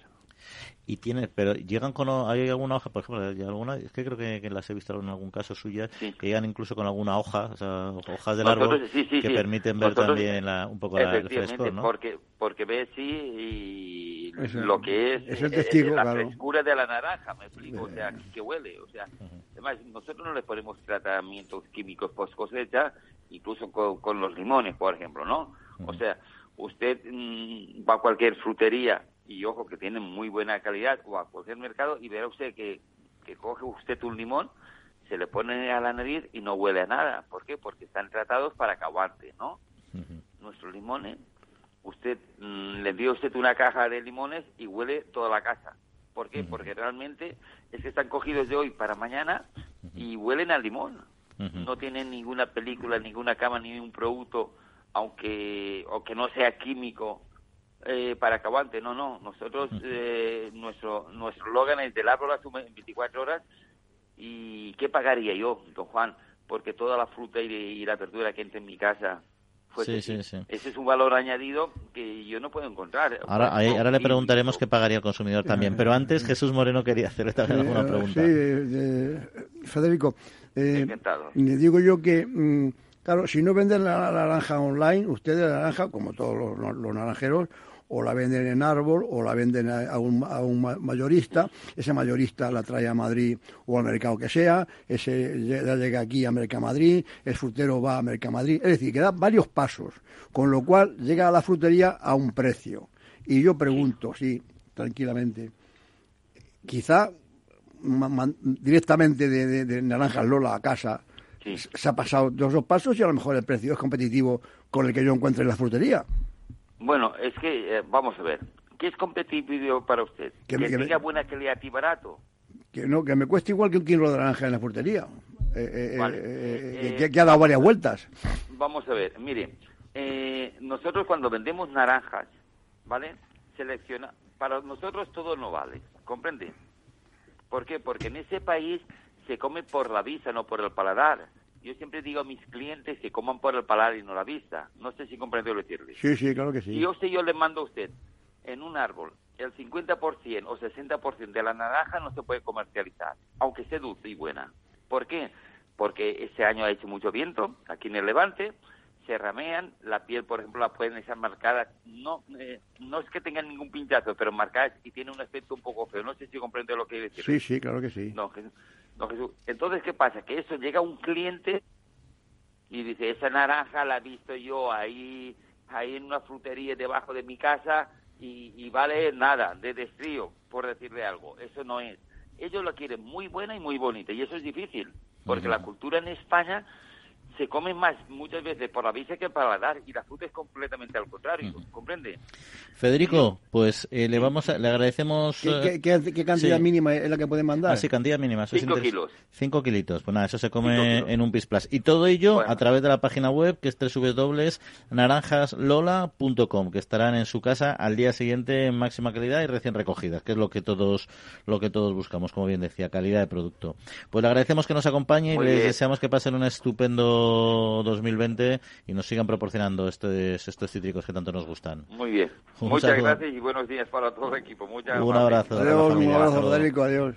Y tiene, pero llegan con, hay alguna hoja, por ejemplo, alguna, es que creo que, las he visto en algún caso suya, que llegan incluso con alguna hoja, o sea, hojas del árbol que permiten ver también un poco el frescor, ¿no? Porque, porque ve sí y lo que es, es el testigo, la frescura de la naranja, me explico, o sea, que huele, o sea, además nosotros no le ponemos tratamientos químicos post cosecha, incluso con, los limones, por ejemplo, ¿no? O sea, usted mm, va a cualquier frutería y ojo que tiene muy buena calidad o a cualquier mercado y verá usted que, que coge usted un limón, se le pone a la nariz y no huele a nada. ¿Por qué? Porque están tratados para aguante, ¿no? Nuestros limones, usted mm, le envía usted una caja de limones y huele toda la casa. ¿Por qué? Porque realmente es que están cogidos de hoy para mañana y huelen al limón no tienen ninguna película, ninguna cama, ni un producto, aunque, aunque no sea químico, eh, para que aguante. No, no, nosotros, eh, nuestro nuestro slogan es del árbol asume en 24 horas. ¿Y qué pagaría yo, don Juan? Porque toda la fruta y, la verdura que entra en mi casa Sí, sí, sí. Ese es un valor añadido que yo no puedo encontrar. Ahora, ahora le preguntaremos qué pagaría el consumidor también. Pero antes, Jesús Moreno quería hacerle también alguna pregunta. Sí, Federico, eh, le digo yo que, mm, claro, si no venden la, naranja online, ustedes la naranja, como todos los, naranjeros, o la venden en árbol o la venden a un, a un, mayorista, ese mayorista la trae a Madrid o al mercado que sea, ese llega aquí a Mercamadrid, el frutero va a Mercamadrid, es decir, que da varios pasos, con lo cual llega a la frutería a un precio. Y yo pregunto, sí, tranquilamente, quizá directamente de, de, Naranjas Lola a casa, se ha pasado dos dos pasos y a lo mejor el precio es competitivo con el que yo encuentre en la frutería. Bueno, es que, eh, vamos a ver, ¿qué es competitivo para usted? Que, tenga buena calidad y barato. Que no, que me cueste igual que un kilo de naranja en la frutería. eh, eh, Eh, que, que ha dado varias vueltas. Vamos a ver, mire, eh, nosotros cuando vendemos naranjas, ¿vale? Selecciona, para nosotros todo no vale, ¿comprende? ¿Por qué? Porque en ese país se come por la vista, no por el paladar. Yo siempre digo a mis clientes que coman por el paladar y no la vista. No sé si comprende lo que decirle. Sí, sí, claro que sí. yo sé, yo le mando a usted en un árbol el 50% o 60% de la naranja no se puede comercializar, aunque sea dulce y buena. ¿Por qué? Porque este año ha hecho mucho viento aquí en el Levante, se ramean, la piel, por ejemplo, la pueden estar marcada, no eh, no es que tengan ningún pinchazo, pero marcadas y tiene un aspecto un poco feo. No sé si comprende lo que quiere decir. Sí, sí, claro que sí. No, Jesús. No, Jesús. Entonces, ¿qué pasa? Que eso llega un cliente y dice, esa naranja la he visto yo ahí, ahí en una frutería debajo de mi casa y, y vale nada, de destrío, por decirle algo. Eso no es. Ellos la quieren muy buena y muy bonita y eso es difícil, porque la cultura en España se come más muchas veces por la vista que para dar y la fruta es completamente al contrario, ¿comprende? Federico, pues eh, le vamos a, le agradecemos. ¿Qué, eh, qué- qué- qué cantidad sí. mínima es la que pueden mandar? Ah, sí, cantidad mínima. eso Cinco kilos. Cinco kilitos. Pues nada, eso se come en un PIS Plus. Y todo ello Bueno. a través de la página web que es www.naranjaslola.com, que estarán en su casa al día siguiente en máxima calidad y recién recogidas, que es lo que todos lo que todos buscamos, como bien decía, calidad de producto. Pues le agradecemos que nos acompañe y Muy les bien. deseamos que pasen un estupendo 2020 y nos sigan proporcionando estos, estos cítricos que tanto nos gustan. Muy bien. Un Muchas saludo. gracias y buenos días para todo el equipo. Muchas Un gracias. abrazo. Adiós, un abrazo. Federico, adiós.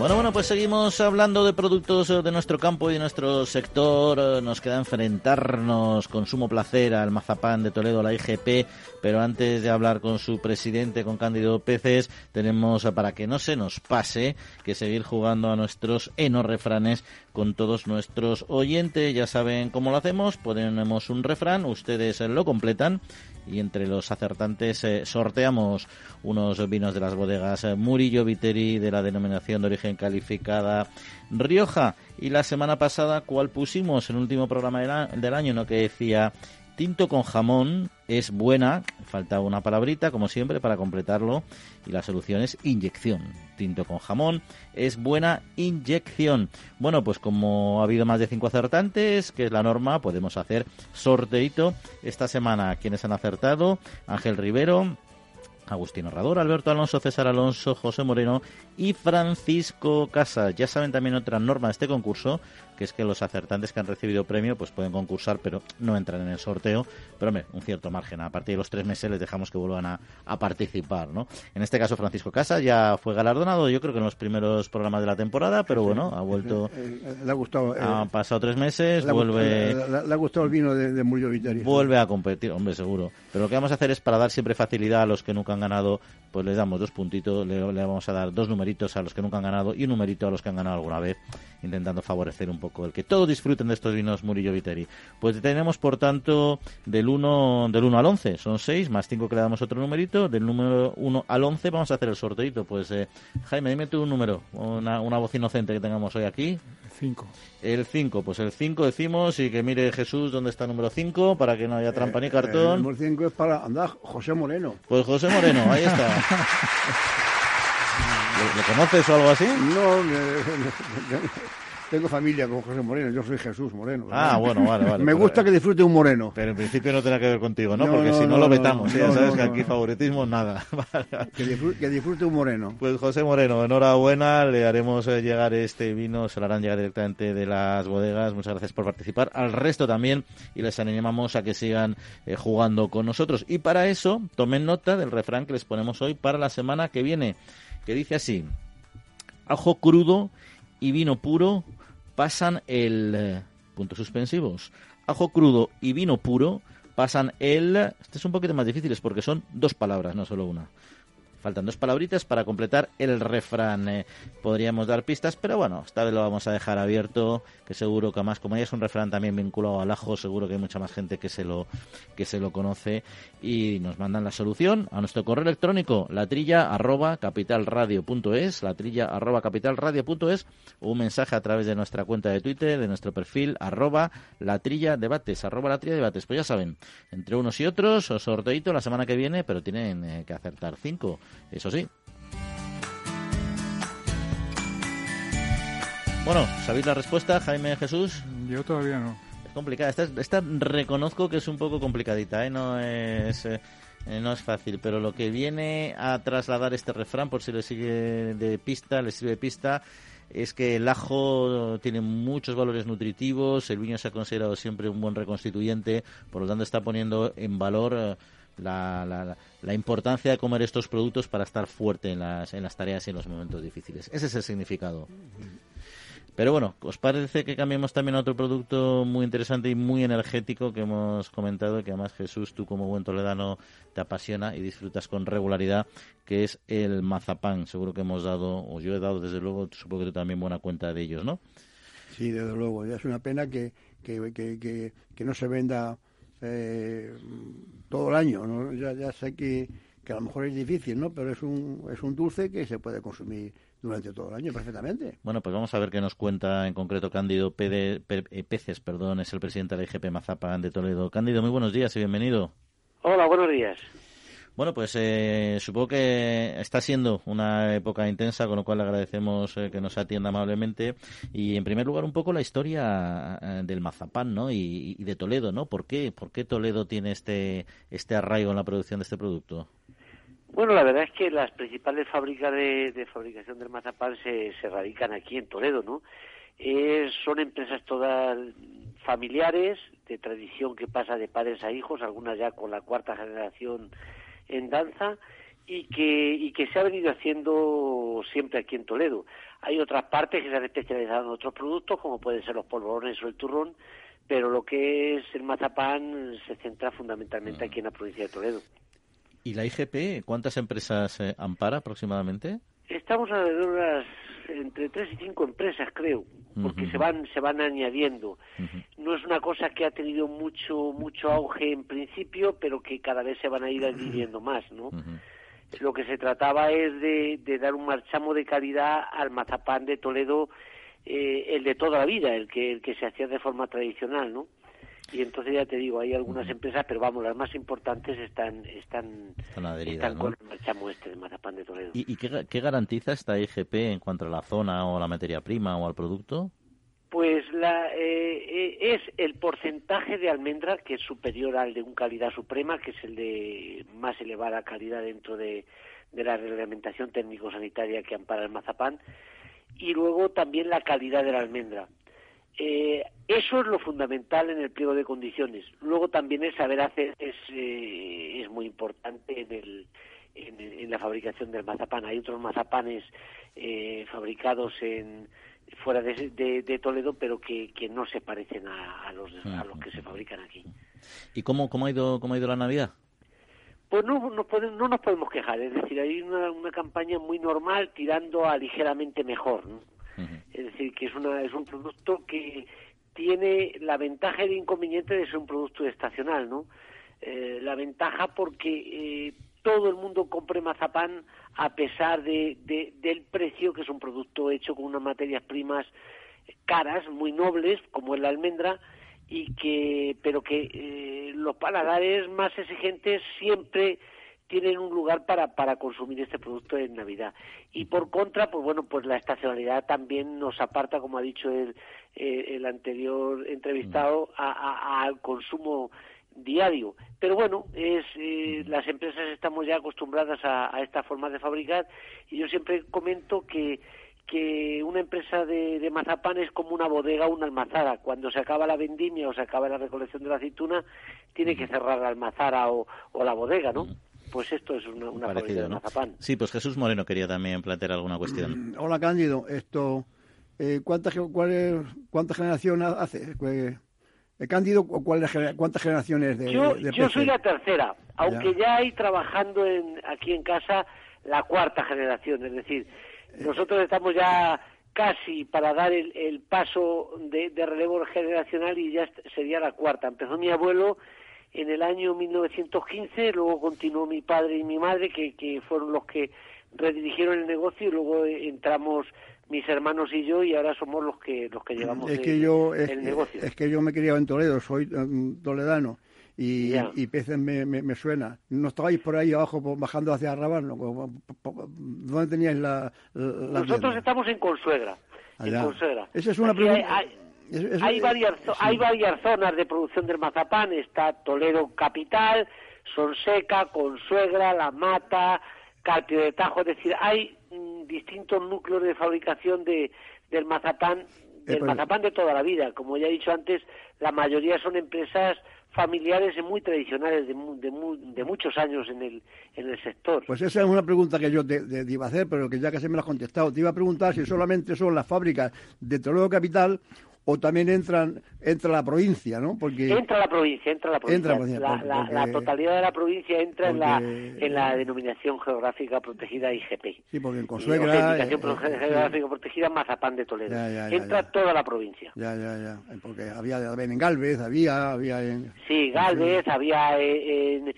Bueno, bueno, pues seguimos hablando de productos eh, de nuestro campo y de nuestro sector. Eh, Nos queda enfrentarnos con sumo placer al mazapán de Toledo, la IGP, pero antes de hablar con su presidente, con Cándido Peces, tenemos, eh, para que no se nos pase, que seguir jugando a nuestros enos refranes con todos nuestros oyentes. Ya saben cómo lo hacemos, ponemos un refrán, ustedes lo completan y entre los acertantes eh, sorteamos unos vinos de las bodegas eh, Murillo Viteri de la denominación de origen calificada Rioja. Y la semana pasada cuál pusimos el último programa del, del año no que decía tinto con jamón es buena falta una palabrita como siempre para completarlo y la solución es inyección. Tinto con jamón es buena inyección. Bueno pues como ha habido más de cinco acertantes que es la norma podemos hacer sorteito esta semana. Quienes han acertado Ángel Rivero Agustín Herrador, Alberto Alonso, César Alonso, José Moreno y Francisco Casas. Ya saben también otra norma de este concurso, que es que los acertantes que han recibido premio pues pueden concursar, pero no entran en el sorteo. Pero hombre, un cierto margen. A partir de los tres meses les dejamos que vuelvan a, a participar, ¿no? En este caso Francisco Casas ya fue galardonado, yo creo que en los primeros programas de la temporada, pero bueno, ha vuelto... Eh, eh, le ha gustado. eh, Han pasado tres meses, le, ha gustado- vuelve... le- ha gustado el vino de, de Murillo Viteri. Vuelve a competir, hombre, seguro. Pero lo que vamos a hacer es para dar siempre facilidad a los que nunca han ganado, pues les damos dos puntitos, le, le vamos a dar dos numeritos a los que nunca han ganado y un numerito a los que han ganado alguna vez, intentando favorecer un poco el que todos disfruten de estos vinos Murillo Viteri. Pues tenemos, por tanto, del 1 del 1 al 11, son 6, más 5 que le damos otro numerito, del número 1 al 11 vamos a hacer el sorteito. Pues eh, Jaime, dime tú un número, una, una voz inocente que tengamos hoy aquí. Cinco. El 5, pues el 5 decimos y que mire Jesús dónde está el número 5 para que no haya trampa ni El cartón. número 5 es para andar José Moreno. Pues José Moreno, ahí está. ¿Le, le conoces o algo así? No, eh, tengo familia con José Moreno, yo soy Jesús Moreno. Ah, bueno, vale, vale. Me gusta que disfrute un moreno. Pero en principio no tendrá que ver contigo, ¿no? No, Porque no, si no, no, lo vetamos, ya sabes que aquí favoritismo nada. Vale. Que disfrute, que disfrute un moreno. Pues José Moreno, enhorabuena, le haremos eh, llegar este vino, se lo harán llegar directamente de las bodegas. Muchas gracias por participar. Al resto también, y les animamos a que sigan eh, jugando con nosotros. Y para eso, tomen nota del refrán que les ponemos hoy para la semana que viene, que dice así: ajo crudo y vino puro pasan el. eh, puntos suspensivos. Ajo crudo y vino puro pasan el... Este es un poquito más difícil, es porque son dos palabras, no solo una. Faltan dos palabritas para completar el refrán. Eh, podríamos dar pistas, pero bueno, esta vez lo vamos a dejar abierto, que seguro que además, como ya es un refrán también vinculado al ajo, seguro que hay mucha más gente que se lo, que se lo conoce y nos mandan la solución a nuestro correo electrónico, latrilla arroba capitalradio.es, latrilla arroba capitalradio.es, un mensaje a través de nuestra cuenta de Twitter, de nuestro perfil, arroba latrilla debates, arroba latrilla debates. Pues ya saben, entre unos y otros, os sorteito la semana que viene, pero tienen eh, que acertar cinco eso sí. Bueno, ¿sabéis la respuesta, Jaime Jesús? Yo todavía no. Es complicada. Esta, reconozco que es un poco complicadita, ¿eh? No es... Eh, no es fácil, pero lo que viene a trasladar este refrán, por si le sigue de pista, le sirve de pista, es que el ajo tiene muchos valores nutritivos, el viño se ha considerado siempre un buen reconstituyente, por lo tanto está poniendo en valor eh, la, la, importancia de comer estos productos para estar fuerte en las, en las tareas y en los momentos difíciles. Ese es el significado. Pero bueno, ¿os parece que cambiemos también a otro producto muy interesante y muy energético que hemos comentado, que además Jesús, tú como buen toledano, te apasiona y disfrutas con regularidad, que es el mazapán? Seguro que hemos dado, o yo he dado desde luego, supongo que tú también buena cuenta de ellos, ¿no? Sí, desde luego. Es una pena que, que, que, que no se venda eh, todo el año. ¿no? Ya, ya sé que, que, a lo mejor es difícil, ¿no? pero es un, es un dulce que se puede consumir durante todo el año perfectamente. Bueno, pues vamos a ver qué nos cuenta en concreto Cándido Pede, eh, Peces, perdón, es el presidente de la IGP Mazapán de Toledo. Cándido, muy buenos días y bienvenido. Hola, buenos días. Bueno, pues eh, supongo que está siendo una época intensa, con lo cual le agradecemos eh, que nos atienda amablemente. Y en primer lugar, un poco la historia eh, del mazapán, ¿no? Y, de Toledo, ¿no? ¿Por qué? ¿Por qué Toledo tiene este, este arraigo en la producción de este producto? Bueno, la verdad es que las principales fábricas de, fabricación del mazapán se, se, radican aquí en Toledo, ¿no? son empresas todas familiares, de tradición que pasa de padres a hijos, algunas ya con la cuarta generación en danza y que, y que se ha venido haciendo siempre aquí en Toledo. Hay otras partes que se han especializado en otros productos, como pueden ser los polvorones o el turrón, pero lo que es el mazapán se centra fundamentalmente aquí en la provincia de Toledo. ¿Y la IGP cuántas empresas eh, ampara aproximadamente? Estamos alrededor de las entre tres y cinco empresas, creo, porque se van se van añadiendo. No es una cosa que ha tenido mucho mucho auge en principio, pero que cada vez se van a ir adquiriendo más, ¿no? Lo que se trataba es de, de, dar un marchamo de calidad al mazapán de Toledo, eh, el de toda la vida, el que el que se hacía de forma tradicional, ¿no? Y entonces ya te digo hay algunas empresas pero vamos las más importantes están están están, adheridas, con el marchamo este de mazapán de Toledo. Y, qué, garantiza esta IGP en cuanto a la zona o a la materia prima o al producto pues la, eh, eh, es el porcentaje de almendra que es superior al de un calidad suprema, que es el de más elevada calidad dentro de, de la reglamentación técnico-sanitaria que ampara el mazapán, y luego también la calidad de la almendra. Eh, eso es lo fundamental en el pliego de condiciones. Luego también el saber hacer es, eh, es muy importante en, el, en, la fabricación del mazapán. Hay otros mazapanes eh, fabricados en fuera de, Toledo, pero que, que, no se parecen a, los, a los que se fabrican aquí. ¿Y cómo, cómo, ha, ido, cómo ha ido la Navidad? Pues no, no, no nos podemos quejar, es decir, hay una, una campaña muy normal tirando a ligeramente mejor. ¿no? Es decir, que es, una, es un producto que tiene la ventaja y el inconveniente de ser un producto estacional, ¿no? Eh, la ventaja porque eh, todo el mundo compre mazapán a pesar de, del precio, que es un producto hecho con unas materias primas caras, muy nobles, como es la almendra, y que, pero que eh, los paladares más exigentes siempre tienen un lugar para, para consumir este producto en Navidad. Y por contra, pues bueno, pues la estacionalidad también nos aparta, como ha dicho el, eh, el anterior entrevistado, al consumo diario. Pero bueno, es, eh, las empresas estamos ya acostumbradas a, esta forma de fabricar y yo siempre comento que que una empresa de, de, mazapán es como una bodega o una almazara. Cuando se acaba la vendimia o se acaba la recolección de la aceituna, tiene que cerrar la almazara o, o la bodega, ¿no? Pues esto es una, una de mazapán. Sí, pues Jesús Moreno quería también plantear alguna cuestión. Mm, hola, Cándido. Esto, eh, ¿cuánta, cuál ¿Cuánta generación hace? Cándido, ¿cuántas generaciones de, yo, de yo soy la tercera, aunque ya, hay trabajando en, aquí en casa la cuarta generación, es decir, nosotros estamos ya casi para dar el, paso de, relevo generacional y ya sería la cuarta. Empezó mi abuelo en el año 1915, luego continuó mi padre y mi madre, que, que fueron los que redirigieron el negocio y luego entramos mis hermanos y yo y ahora somos los que los que llevamos es que el, yo, negocio. Es que yo me criaba en Toledo, soy um, toledano y, y peces me, me, suena. ¿No estabais por ahí abajo bajando hacia Arrabal? ¿Dónde teníais la, Nosotros estamos en Consuegra. En Consuegra. Esa es una pregunta. Hay, varias, hay varias zonas de producción del mazapán. Está Toledo Capital, Sonseca, Consuegra, La Mata, Carpio de Tajo. Es decir, hay mm, distintos núcleos de fabricación de, del mazapán, del eh, mazapán de toda la vida. Como ya he dicho antes, la mayoría son empresas familiares y muy tradicionales de, de, muchos años en el, en el sector. Pues esa es una pregunta que yo te, iba a hacer, pero que ya que se me la has contestado, te iba a preguntar si solamente son las fábricas de Toledo Capital o también entran entra la provincia, ¿no? Porque entra la provincia, entra la provincia. la, totalidad de la provincia entra en la en la denominación geográfica protegida IGP. Sí, porque en Consuegra Denominación eh, geográfica protegida Mazapán de Toledo. entra toda la provincia. Ya, ya, ya. Porque había en Galvez, había había en Sí, Galvez, había en,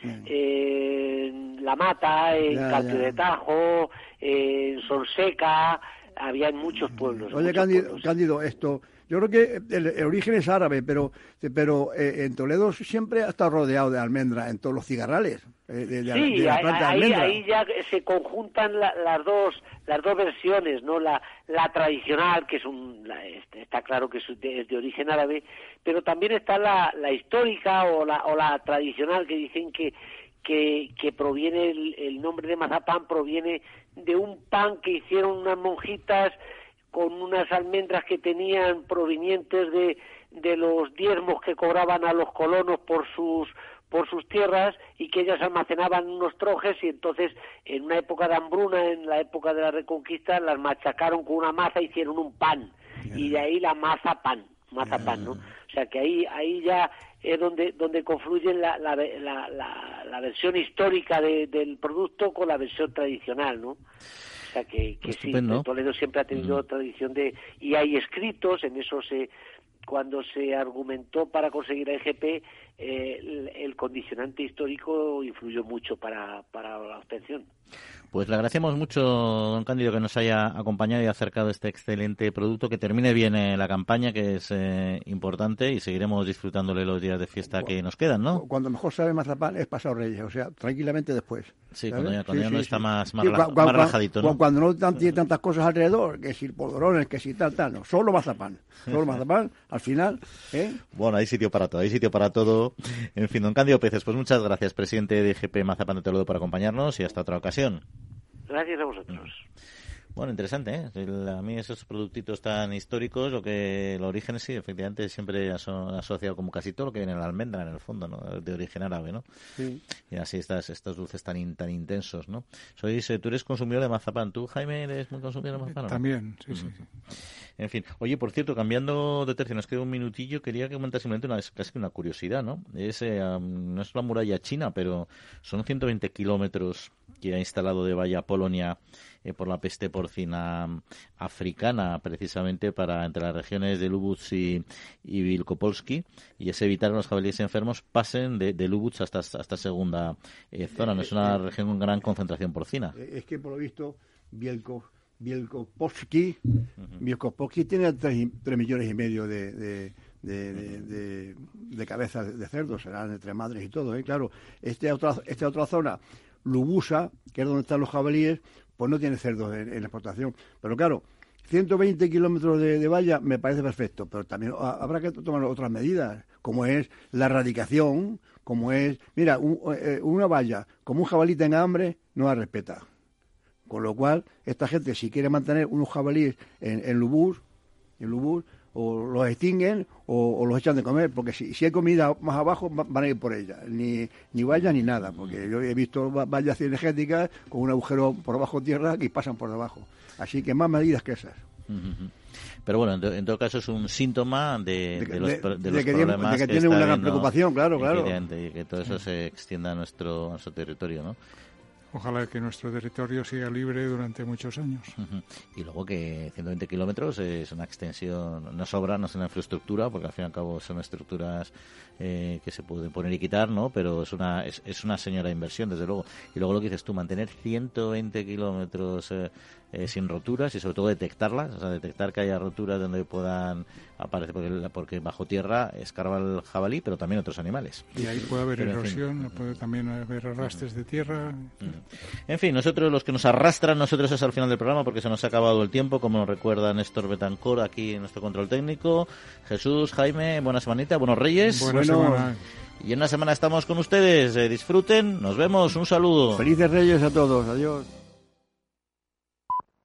La Mata, en Carpio de Tajo, en Sonseca, había en muchos pueblos. Oye, Cándido, esto yo creo que el, origen es árabe, pero, pero eh, en Toledo siempre ha estado rodeado de almendra en todos los cigarrales. Eh, de, sí, ahí, ya se conjuntan las dos las dos versiones, no la, la tradicional que es un este, está claro que es de, origen árabe, pero también está la, la histórica o la o la tradicional que dicen que que, que proviene el, el nombre de mazapán proviene de un pan que hicieron unas monjitas con unas almendras que tenían provenientes de, de los diezmos que cobraban a los colonos por sus por sus tierras y que ellas almacenaban unos trojes y entonces en una época de hambruna, en la época de la reconquista, las machacaron con una maza, hicieron un pan y de ahí la maza pan, maza pan, ¿no? O sea que ahí ahí ya es donde donde confluyen la, la, la, la, versión histórica del producto con la versión tradicional, ¿no? O sea que, que sí, Toledo siempre ha tenido tradición de... Y hay escritos, en eso se cuando se argumentó para conseguir el EGP, eh, el, condicionante histórico influyó mucho para, para la obtención. Pues le agradecemos mucho, don Cándido, que nos haya acompañado y acercado este excelente producto, que termine bien eh, la campaña, que es eh, importante, y seguiremos disfrutándole los días de fiesta que nos quedan, ¿no? Cuando mejor sabe mazapán es pasado Reyes, o sea, tranquilamente después. Sí, cuando ya, no está más, más, relajadito, ¿no? Cuando no tiene tantas cosas alrededor, que si polvorones, que si tal, tal, no, solo mazapán. Solo mazapán, al final, ¿eh? Bueno, hay sitio para todo, hay sitio para todo. En fin, don Cándido Peces, pues muchas gracias, presidente de GP Mazapán de Toledo, por acompañarnos y hasta otra ocasión. Gracias a vosotros. Bueno, interesante, ¿eh? A mí esos productitos tan históricos, lo que el origen sí, efectivamente, siempre asociado como casi todo lo que viene en la almendra, en el fondo, ¿no? De origen árabe, ¿no? Sí. Y así estas, estos dulces tan, tan intensos, ¿no? Sois, tú eres consumidor de mazapán. ¿Tú, Jaime, eres muy consumidor de mazapán? También, sí, sí, En fin. Oye, por cierto, cambiando de tercio, nos queda un minutillo, quería que simplemente una, casi una curiosidad, ¿no? Es, eh, no es la muralla china, pero son 120 kilómetros que ha instalado de valla Polonia eh, por la peste porcina africana, precisamente para entre las regiones de Lubutz y, y Wilkopolski, y es evitar que los jabalíes enfermos pasen de, de hasta esta segunda eh, zona. No es una región con gran concentración porcina. Eh, es que, por lo visto, Bielko, Bielkopolski, tiene 3, millones y medio de, de de, de, cabezas de cerdo, serán entre madres y todo, ¿eh? claro. Este otra, esta otra zona, Lubusa, que es donde están los jabalíes, pues no tiene cerdos en, la exportación. Pero claro, 120 kilómetros de, valla me parece perfecto, pero también habrá que tomar otras medidas, como es la erradicación, como es, mira, eh, una valla, como un jabalí tenga hambre, no la respeta. Con lo cual, esta gente, si quiere mantener unos jabalíes en, en en Lubus, o los extinguen o, los echan de comer, porque si, si, hay comida más abajo van a ir por ella, ni, ni vallas ni nada, porque yo he visto vallas energéticas con un agujero por abajo de tierra y pasan por debajo. Así que más medidas que esas. Pero bueno, en, todo caso es un síntoma de, los, de, los que problemas tiene, que, tiene una gran preocupación, claro, claro. Y que todo eso se extienda a nuestro, a nuestro territorio, ¿no? Ojalá que nuestro territorio siga libre durante muchos años. Y luego que 120 kilómetros es una extensión, no sobra, no es una infraestructura, porque al fin y al cabo son estructuras eh, que se pueden poner y quitar, ¿no? Pero es una, es, es, una señora inversión, desde luego. Y luego lo que dices tú, mantener 120 kilómetros eh, eh, sin roturas y sobre todo detectarlas, o sea, detectar que haya roturas donde puedan aparecer, porque, porque bajo tierra escarba el jabalí, pero también otros animales. Y ahí puede haber erosión, puede también haber arrastres de tierra. En fin, nosotros los que nos arrastran, nosotros es al final del programa porque se nos ha acabado el tiempo, como nos recuerda Néstor Betancor aquí en nuestro control técnico. Jesús, Jaime, buena semanita, buenos reyes. Buena semana. Y en una semana estamos con ustedes. Eh, disfruten, nos vemos, un saludo. Felices reyes a todos, adiós.